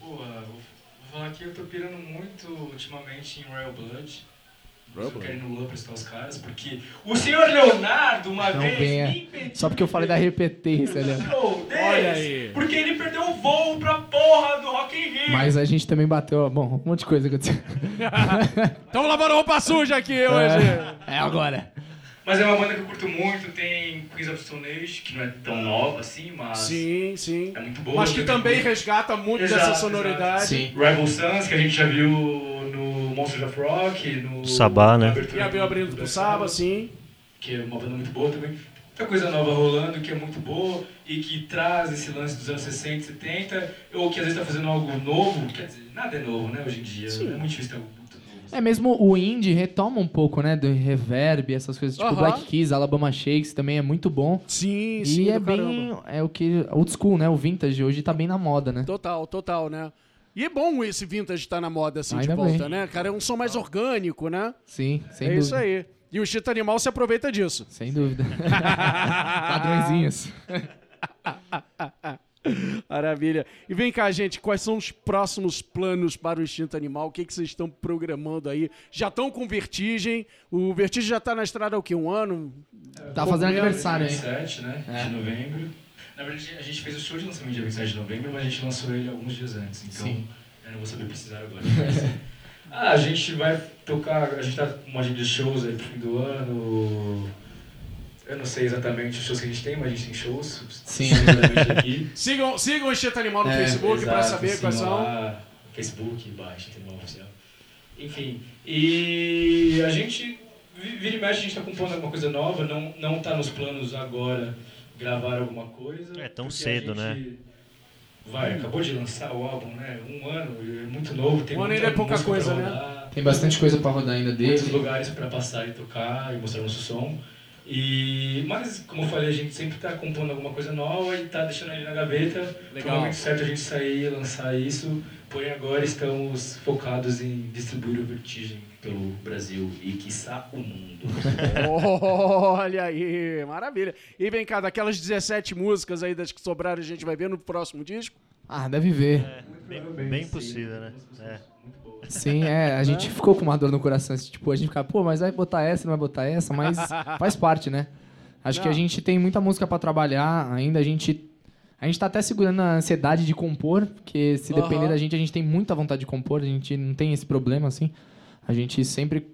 Boa, vou, vou falar que eu tô pirando muito ultimamente em Royal Blood. Eu tô querendo Lula prestar os caras, porque o senhor Leonardo, uma Não vez, venha. me impediu Só porque eu falei da repetência, ir né? no Olha aí. Porque ele perdeu o voo pra porra do Rock in Rio. Mas a gente também bateu. Bom, um monte de coisa aconteceu. Estamos lavando roupa suja aqui hoje. É agora. Mas é uma banda que eu curto muito, tem Queens of Stone Age, que não é tão nova assim, mas Sim, sim. é muito boa. Mas que também curto. resgata muito Exato, dessa exato. sonoridade. Sim. Rival Sons, que a gente já viu no Monsters of Rock, no... Sabá, né? E abriu do- abrindo do pro Sabbath. sim. que é uma banda muito boa também. Muita coisa nova rolando, que é muito boa e que traz esse lance dos anos 60, 70, ou que às vezes tá fazendo algo novo, quer dizer, nada é novo, né, hoje em dia. É muito difícil ter algo muito. É mesmo o indie retoma um pouco, né? Do reverb, essas coisas. Tipo Aham. Black Keys, Alabama Shakes também é muito bom. Sim, e sim, é do bem. caramba. É o que. Old school, né? O vintage hoje tá bem na moda, né? Total, total, né? E é bom esse vintage estar na moda assim Ainda de volta, bem. né? Cara, é um som mais orgânico, né? Sim, sem é dúvida. isso aí. E o Chita Animal se aproveita disso. Sem dúvida. Padrõezinhos. Maravilha. E vem cá, gente, quais são os próximos planos para o Instinto Animal? O que, que vocês estão programando aí? Já estão com Vertigem? O Vertigem já está na estrada há o quê? Um ano? Tá fazendo aniversário, hein? 27, né, É. de novembro. Na verdade, a gente fez o show de lançamento dia 27 de novembro, mas a gente lançou ele alguns dias antes, então Sim. eu não vou saber precisar agora. Mas, ah, a gente vai tocar, a gente tá com uma agenda de shows aí pro fim do ano. Eu não sei exatamente os shows que a gente tem, mas a gente tem shows. Sim. aqui. Sigam, sigam o Instinto Animal no É, Facebook para saber quais são. Lá, Facebook, baixa, tem uma oficial. Enfim, e a gente, vi- vira e mexe, a gente tá compondo alguma coisa nova, não, não tá nos planos agora gravar alguma coisa. É, tão cedo, a né? gente Vai, acabou de lançar o álbum, né? Um ano, é muito novo, tem Um ano ainda é pouca coisa, né? rodar, Tem bastante coisa pra rodar ainda Muitos dele. lugares para passar e tocar e mostrar nosso som. E, mas, como eu falei, a gente sempre tá compondo alguma coisa nova e tá deixando ele na gaveta. Pro momento certo a gente sair e lançar isso. Porém, agora estamos focados em distribuir o Vertigem pelo Brasil e, quiçá, o mundo. Olha aí, maravilha. E vem cá, daquelas 17 músicas aí das que sobraram, a gente vai ver no próximo disco? Ah, deve ver. É, bem, bem possível, né? É. Sim, é. A gente ficou com uma dor no coração. assim, Tipo, a gente fica, pô, mas vai botar essa, não vai botar essa, mas faz parte, né? Acho que a Não. gente tem muita música pra trabalhar ainda. A gente. A gente tá até segurando a ansiedade de compor, porque se depender da gente, a gente tem muita vontade de compor, a gente não tem esse problema, assim. A gente sempre.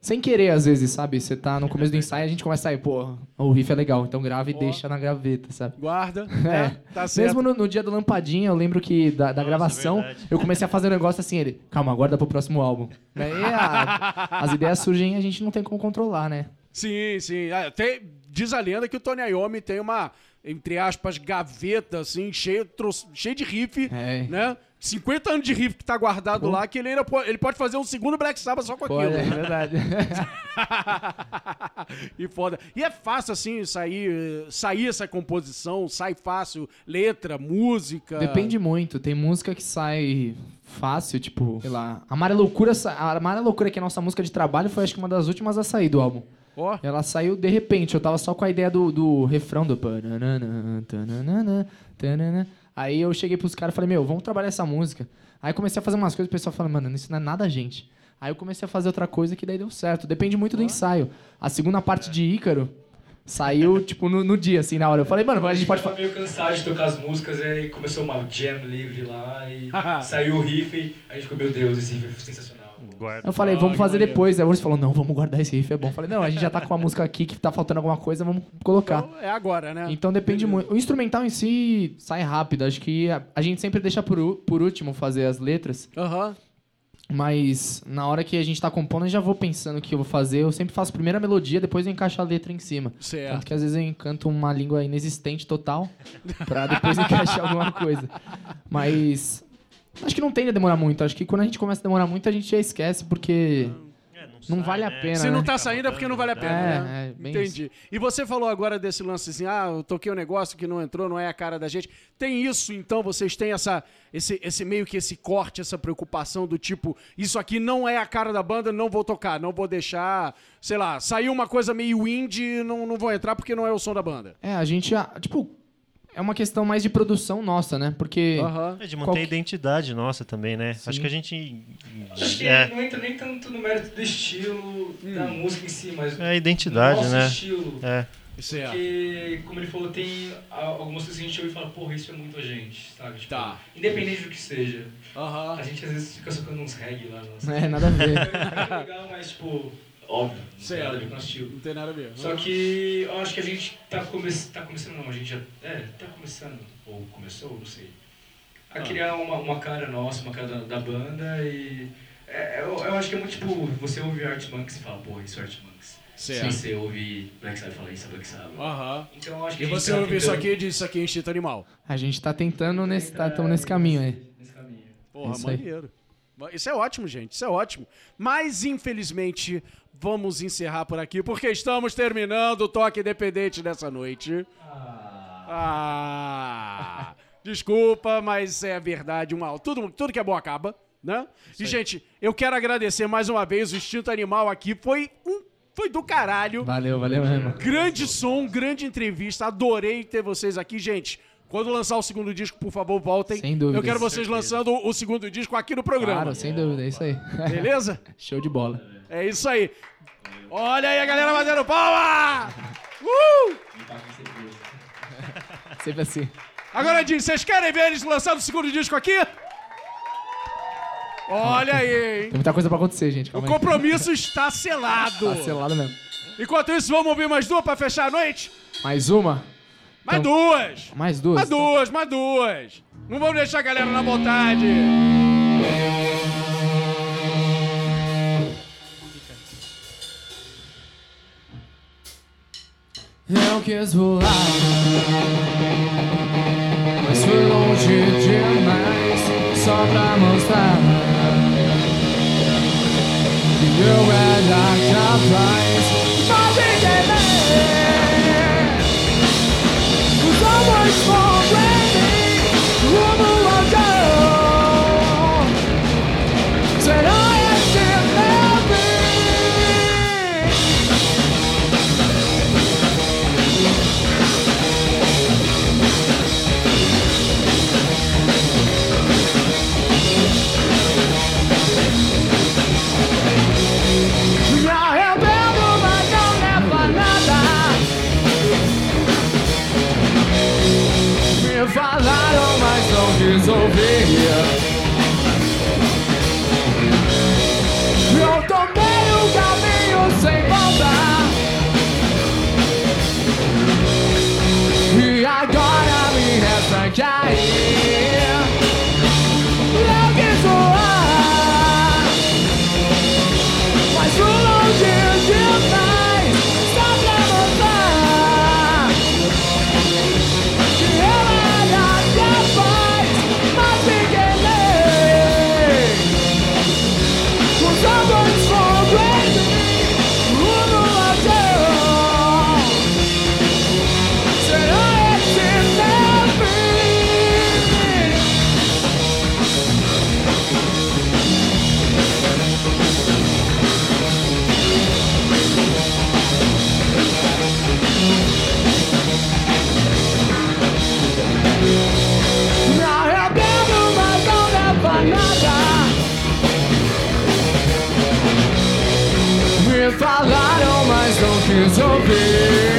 Sem querer, às vezes, sabe? Você tá no começo do ensaio, a gente começa a sair, pô, o riff é legal, então grava e deixa na graveta, sabe? Guarda, É. né? Tá certo. Mesmo no, no dia do Lampadinha, eu lembro que da, da Nossa, gravação, verdade. eu comecei a fazer um negócio assim, ele, calma, guarda pro próximo álbum. Daí a- as ideias surgem e a gente não tem como controlar, né? Sim, sim. Ah, tem- diz a lenda que o Tony Iommi tem uma, entre aspas, gaveta, assim, cheia, tro- cheia de riff, É. né? 50 anos de riff que tá guardado lá, que ele ainda pode, ele pode fazer um segundo Black Sabbath só com Pô, aquilo. é verdade. e foda. E é fácil, assim, sair, sair essa composição, sai fácil, letra, música. Depende muito. Tem música que sai fácil, tipo, sei lá. A Mara Loucura, a Mara Loucura, que é a nossa música de trabalho, foi acho que uma das últimas a sair do álbum. Ó, Ela saiu de repente, eu tava só com a ideia do, do refrão do. pananana, tananana, tanana. Aí eu cheguei pros caras e falei, meu, vamos trabalhar essa música. Aí comecei a fazer umas coisas, o pessoal falou, mano, isso não é nada a gente. Aí eu comecei a fazer outra coisa que daí deu certo. Depende muito do ensaio. A segunda parte de Ícaro saiu, tipo, no, no dia, assim, na hora. Eu falei, mano, a gente pode fazer. meio cansado de tocar as músicas, aí começou uma jam livre lá e saiu o riff e a gente ficou, meu Deus, esse riff é sensacional. Guarda. Eu falei, vamos que fazer depois. Aí o falou, não, vamos guardar esse riff, é bom. Eu falei, não, a gente já tá com a música aqui que tá faltando alguma coisa, vamos colocar. então é agora, né? Então depende muito. O instrumental em si sai rápido. Acho que a, a gente sempre deixa por, por último fazer as letras. Aham. Mas na hora que a gente tá compondo, eu já vou pensando o que eu vou fazer. Eu sempre faço primeiro a melodia, depois eu encaixo a letra em cima. Tanto Certo. que às vezes eu encanto uma língua inexistente total pra depois encaixar alguma coisa. Mas acho que não tende a demorar muito. Acho que quando a gente começa a demorar muito, a gente já esquece, porque É, não sai, vale a né? pena. Se não né? tá saindo é porque não vale a pena, É, né? é, bem Entendi. E você falou agora desse lance assim, ah, eu toquei um negócio que não entrou, não é a cara da gente. Tem isso, então, vocês têm essa, esse, esse meio que esse corte, essa preocupação do tipo, isso aqui não é a cara da banda, não vou tocar, não vou deixar, sei lá, saiu uma coisa meio indie, não, não vou entrar porque não é o som da banda. É, a gente, tipo, é uma questão mais de produção nossa, né? Porque Aham. É de manter Qual- a identidade nossa também, né? Acho que a gente. Acho que É, não entra nem tanto no mérito do estilo da música em si, mas é a identidade, nosso né? estilo. É. Certo. Porque, como ele falou, tem algumas coisas que a gente ouve e fala, porra, isso é muito a gente, sabe? Tipo, Tá. Independente do que seja. Aham. A gente às vezes fica socando uns reggae lá. Nossa. é nada a ver. É legal, mas, tipo, óbvio, não tem Certo. nada a ver com o nosso estilo. Não tem nada a ver. Só que eu acho que a gente tá, come tá começando, não, a gente já. É, tá começando, ou começou, não sei. A Ah. criar uma, uma cara nossa, uma cara da, da banda e. É, eu, eu acho que é muito tipo, você ouve Art Monks e fala, pô, isso é Art Monks. Certo. Se você ouve Black Sabbath e fala, isso é Black Sabbath. Aham. Então eu acho que E você tá ouve isso tentando- aqui e diz isso aqui é instinto animal. A gente tá tentando nesse, tá, tamo nesse caminho aí. Nesse caminho. Porra, Isso aí. maneiro. Isso é ótimo, gente. Isso é ótimo. Mas, infelizmente, vamos encerrar por aqui, porque estamos terminando o toque independente dessa noite. Ah! Desculpa, mas é a verdade. Uma, tudo, tudo que é bom acaba, né? E, gente, eu quero agradecer mais uma vez o Instinto Animal aqui. Foi um. Foi do caralho. Valeu, valeu mesmo. Grande som, grande entrevista. Adorei ter vocês aqui, gente. Quando lançar o segundo disco, por favor, voltem. Sem dúvida. Eu quero vocês lançando o segundo disco aqui no programa. Claro, sem dúvida, é isso aí. Beleza? Show de bola. É isso aí. Olha aí a galera batendo palma! Uh! Sempre assim. Agora, Dinho, vocês querem ver eles lançando o segundo disco aqui? Olha aí, hein? Tem muita coisa pra acontecer, gente. O Calma aí. compromisso está selado. Tá selado mesmo. Enquanto isso, vamos ouvir mais duas pra fechar a noite? Mais uma? Mais Então- duas! Mais duas? Mais duas, mais duas! Não vamos deixar a galera na vontade! Eu quis voar, mas fui longe demais só pra mostrar Falaram, mas não quis ouvir.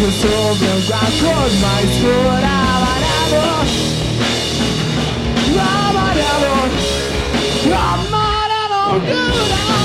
Wysuwnięta forma i skóra Mariano Mariano Mariano Mariano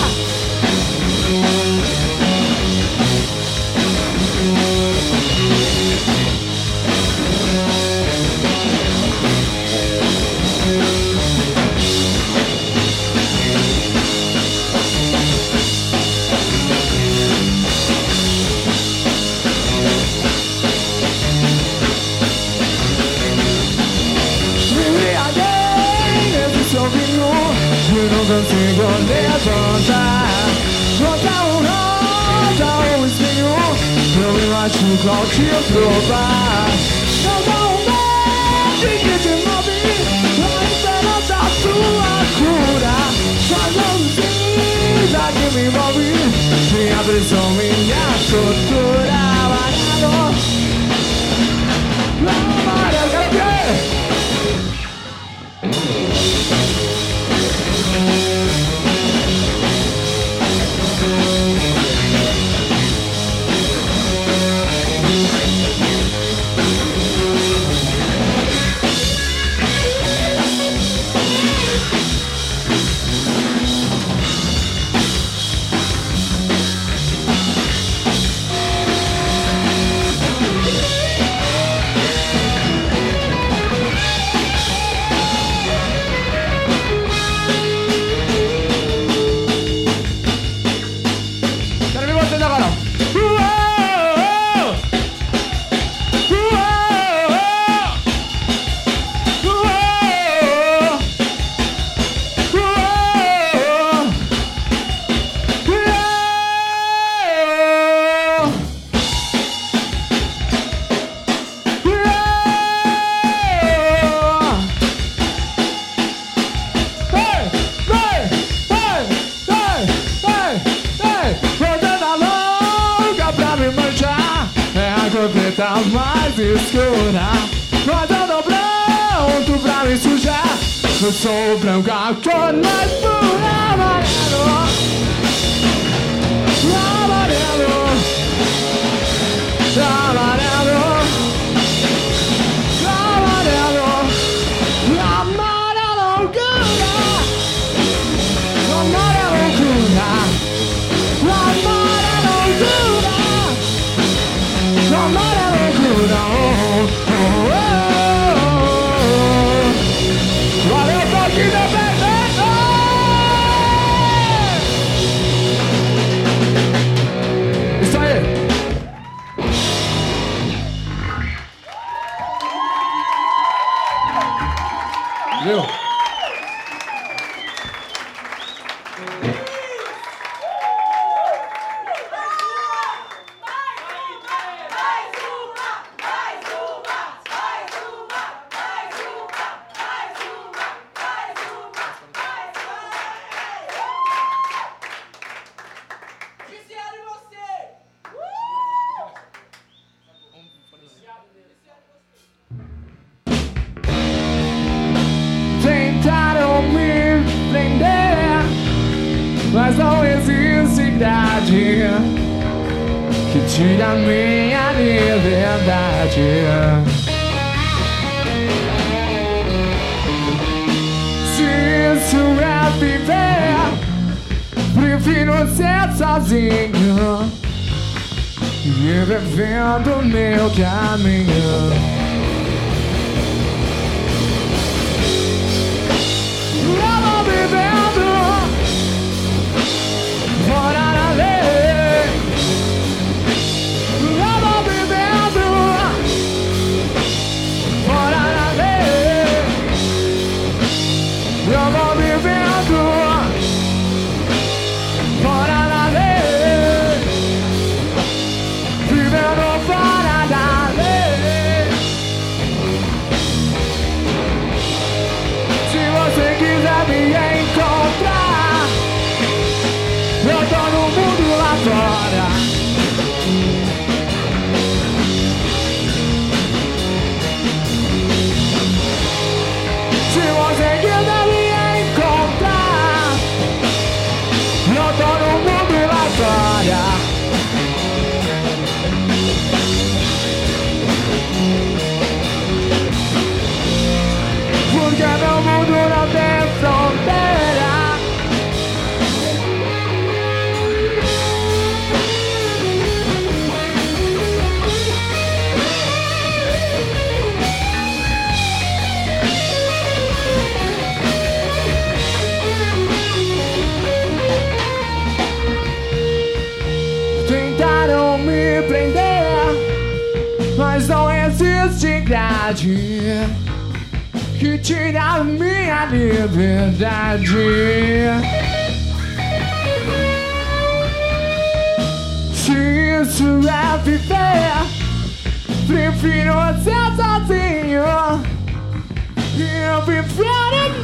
mágico ao te provar. Não dá um beijo que te move Na esperança sua cura. Sua mãozinha que me move, Minha prisão, minha tortura. Amarelo Amarelo, quero ver vontade que tira minha liberdade. Se isso é viver, prefiro ser sozinho. Eu viver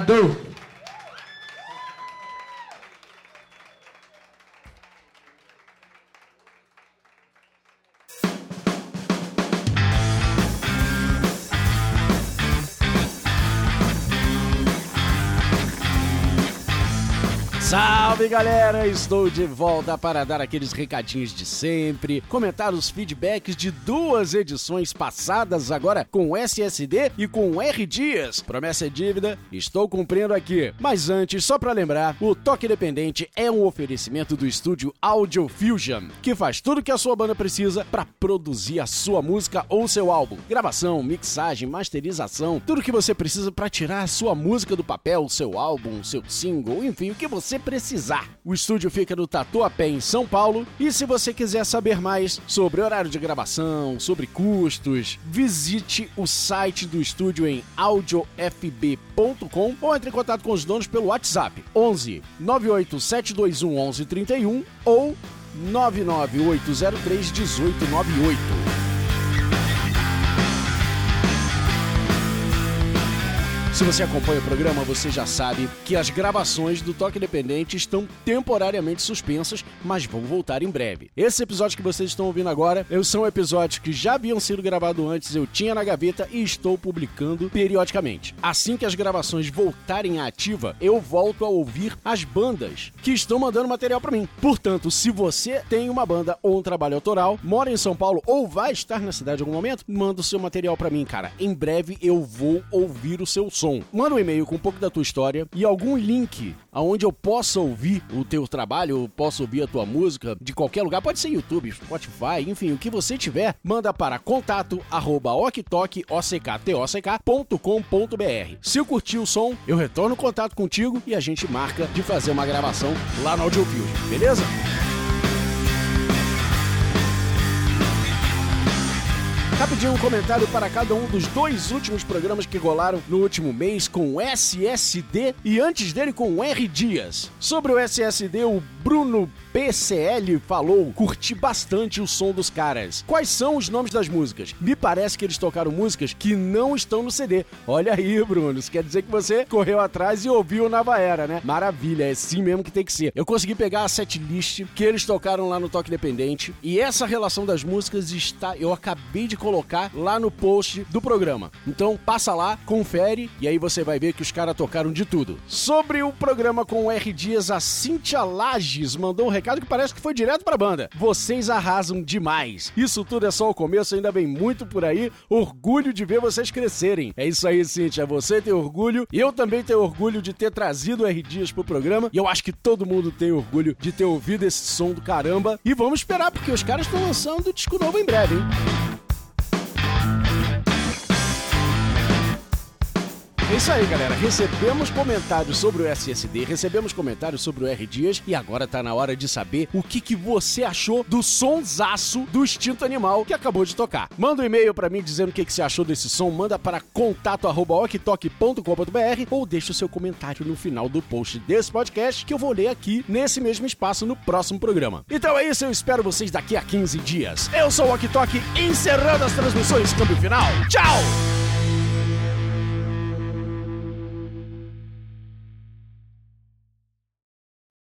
obrigado. Salve galera, estou de volta para dar aqueles recadinhos de sempre, comentar os feedbacks de duas edições passadas, agora com SSD e com R Dias. Promessa é dívida, estou cumprindo aqui. Mas antes, só para lembrar, o Toque Independente é um oferecimento do estúdio Audio Fusion, que faz tudo que a sua banda precisa para produzir a sua música ou seu álbum. Gravação, mixagem, masterização, tudo que você precisa para tirar a sua música do papel, seu álbum, seu single, enfim, o que você precisar. O estúdio fica no Tatuapé, em São Paulo. E se você quiser saber mais sobre horário de gravação, sobre custos, visite o site do estúdio em audiofb.com ou entre em contato com os donos pelo WhatsApp 11 98721 1131 ou 99803 1898. Se você acompanha o programa, você já sabe que as gravações do Toque Independente estão temporariamente suspensas, mas vão voltar em breve. Esse episódio que vocês estão ouvindo agora são episódios que já haviam sido gravados antes, eu tinha na gaveta e estou publicando periodicamente. Assim que as gravações voltarem à ativa, eu volto a ouvir as bandas que estão mandando material para mim. Portanto, se você tem uma banda ou um trabalho autoral, mora em São Paulo ou vai estar na cidade em algum momento, manda o seu material para mim, cara. Em breve eu vou ouvir o seu som. Manda um e-mail com um pouco da tua história e algum link aonde eu possa ouvir o teu trabalho, eu possa ouvir a tua música de qualquer lugar, pode ser YouTube, Spotify, enfim, o que você tiver, manda para contato arroba oktok, oktok.com.br. Se eu curtir o som, eu retorno contato contigo e a gente marca de fazer uma gravação lá no Audiofield, beleza? Rapidinho um comentário para cada um dos dois últimos programas que rolaram no último mês com o SSD e antes dele com o R Dias. Sobre o SSD, o Bruno PCL falou: curti bastante o som dos caras. Quais são os nomes das músicas? Me parece que eles tocaram músicas que não estão no CD. Olha aí, Bruno, isso quer dizer que você correu atrás e ouviu Nova Era, né? Maravilha, é assim mesmo que tem que ser. Eu consegui pegar a setlist que eles tocaram lá no Toque Independente e essa relação das músicas está, eu acabei de colocar lá no post do programa. Então passa lá, confere e aí você vai ver que os caras tocaram de tudo. Sobre o programa com o R Dias, a Cintia Lages mandou um recado que parece que foi direto pra banda. Vocês arrasam demais. Isso tudo é só o começo, ainda vem muito por aí. Orgulho de ver vocês crescerem. É isso aí, Cintia. Você tem orgulho eu também tenho orgulho de ter trazido o R Dias pro programa. E eu acho que todo mundo tem orgulho de ter ouvido esse som do caramba. E vamos esperar, porque os caras estão lançando disco novo em breve, hein? É isso aí, galera. Recebemos comentários sobre o SSD, recebemos comentários sobre o R Dias e agora tá na hora de saber o que, que você achou do sonsaço do Instinto Animal que acabou de tocar. Manda um e-mail para mim dizendo o que, que você achou desse som, manda para contato@oktok.com.br ou deixa o seu comentário no final do post desse podcast que eu vou ler aqui nesse mesmo espaço no próximo programa. Então é isso, eu espero vocês daqui a 15 dias. Eu sou o Ok Tok, encerrando as transmissões. Câmbio final. Tchau!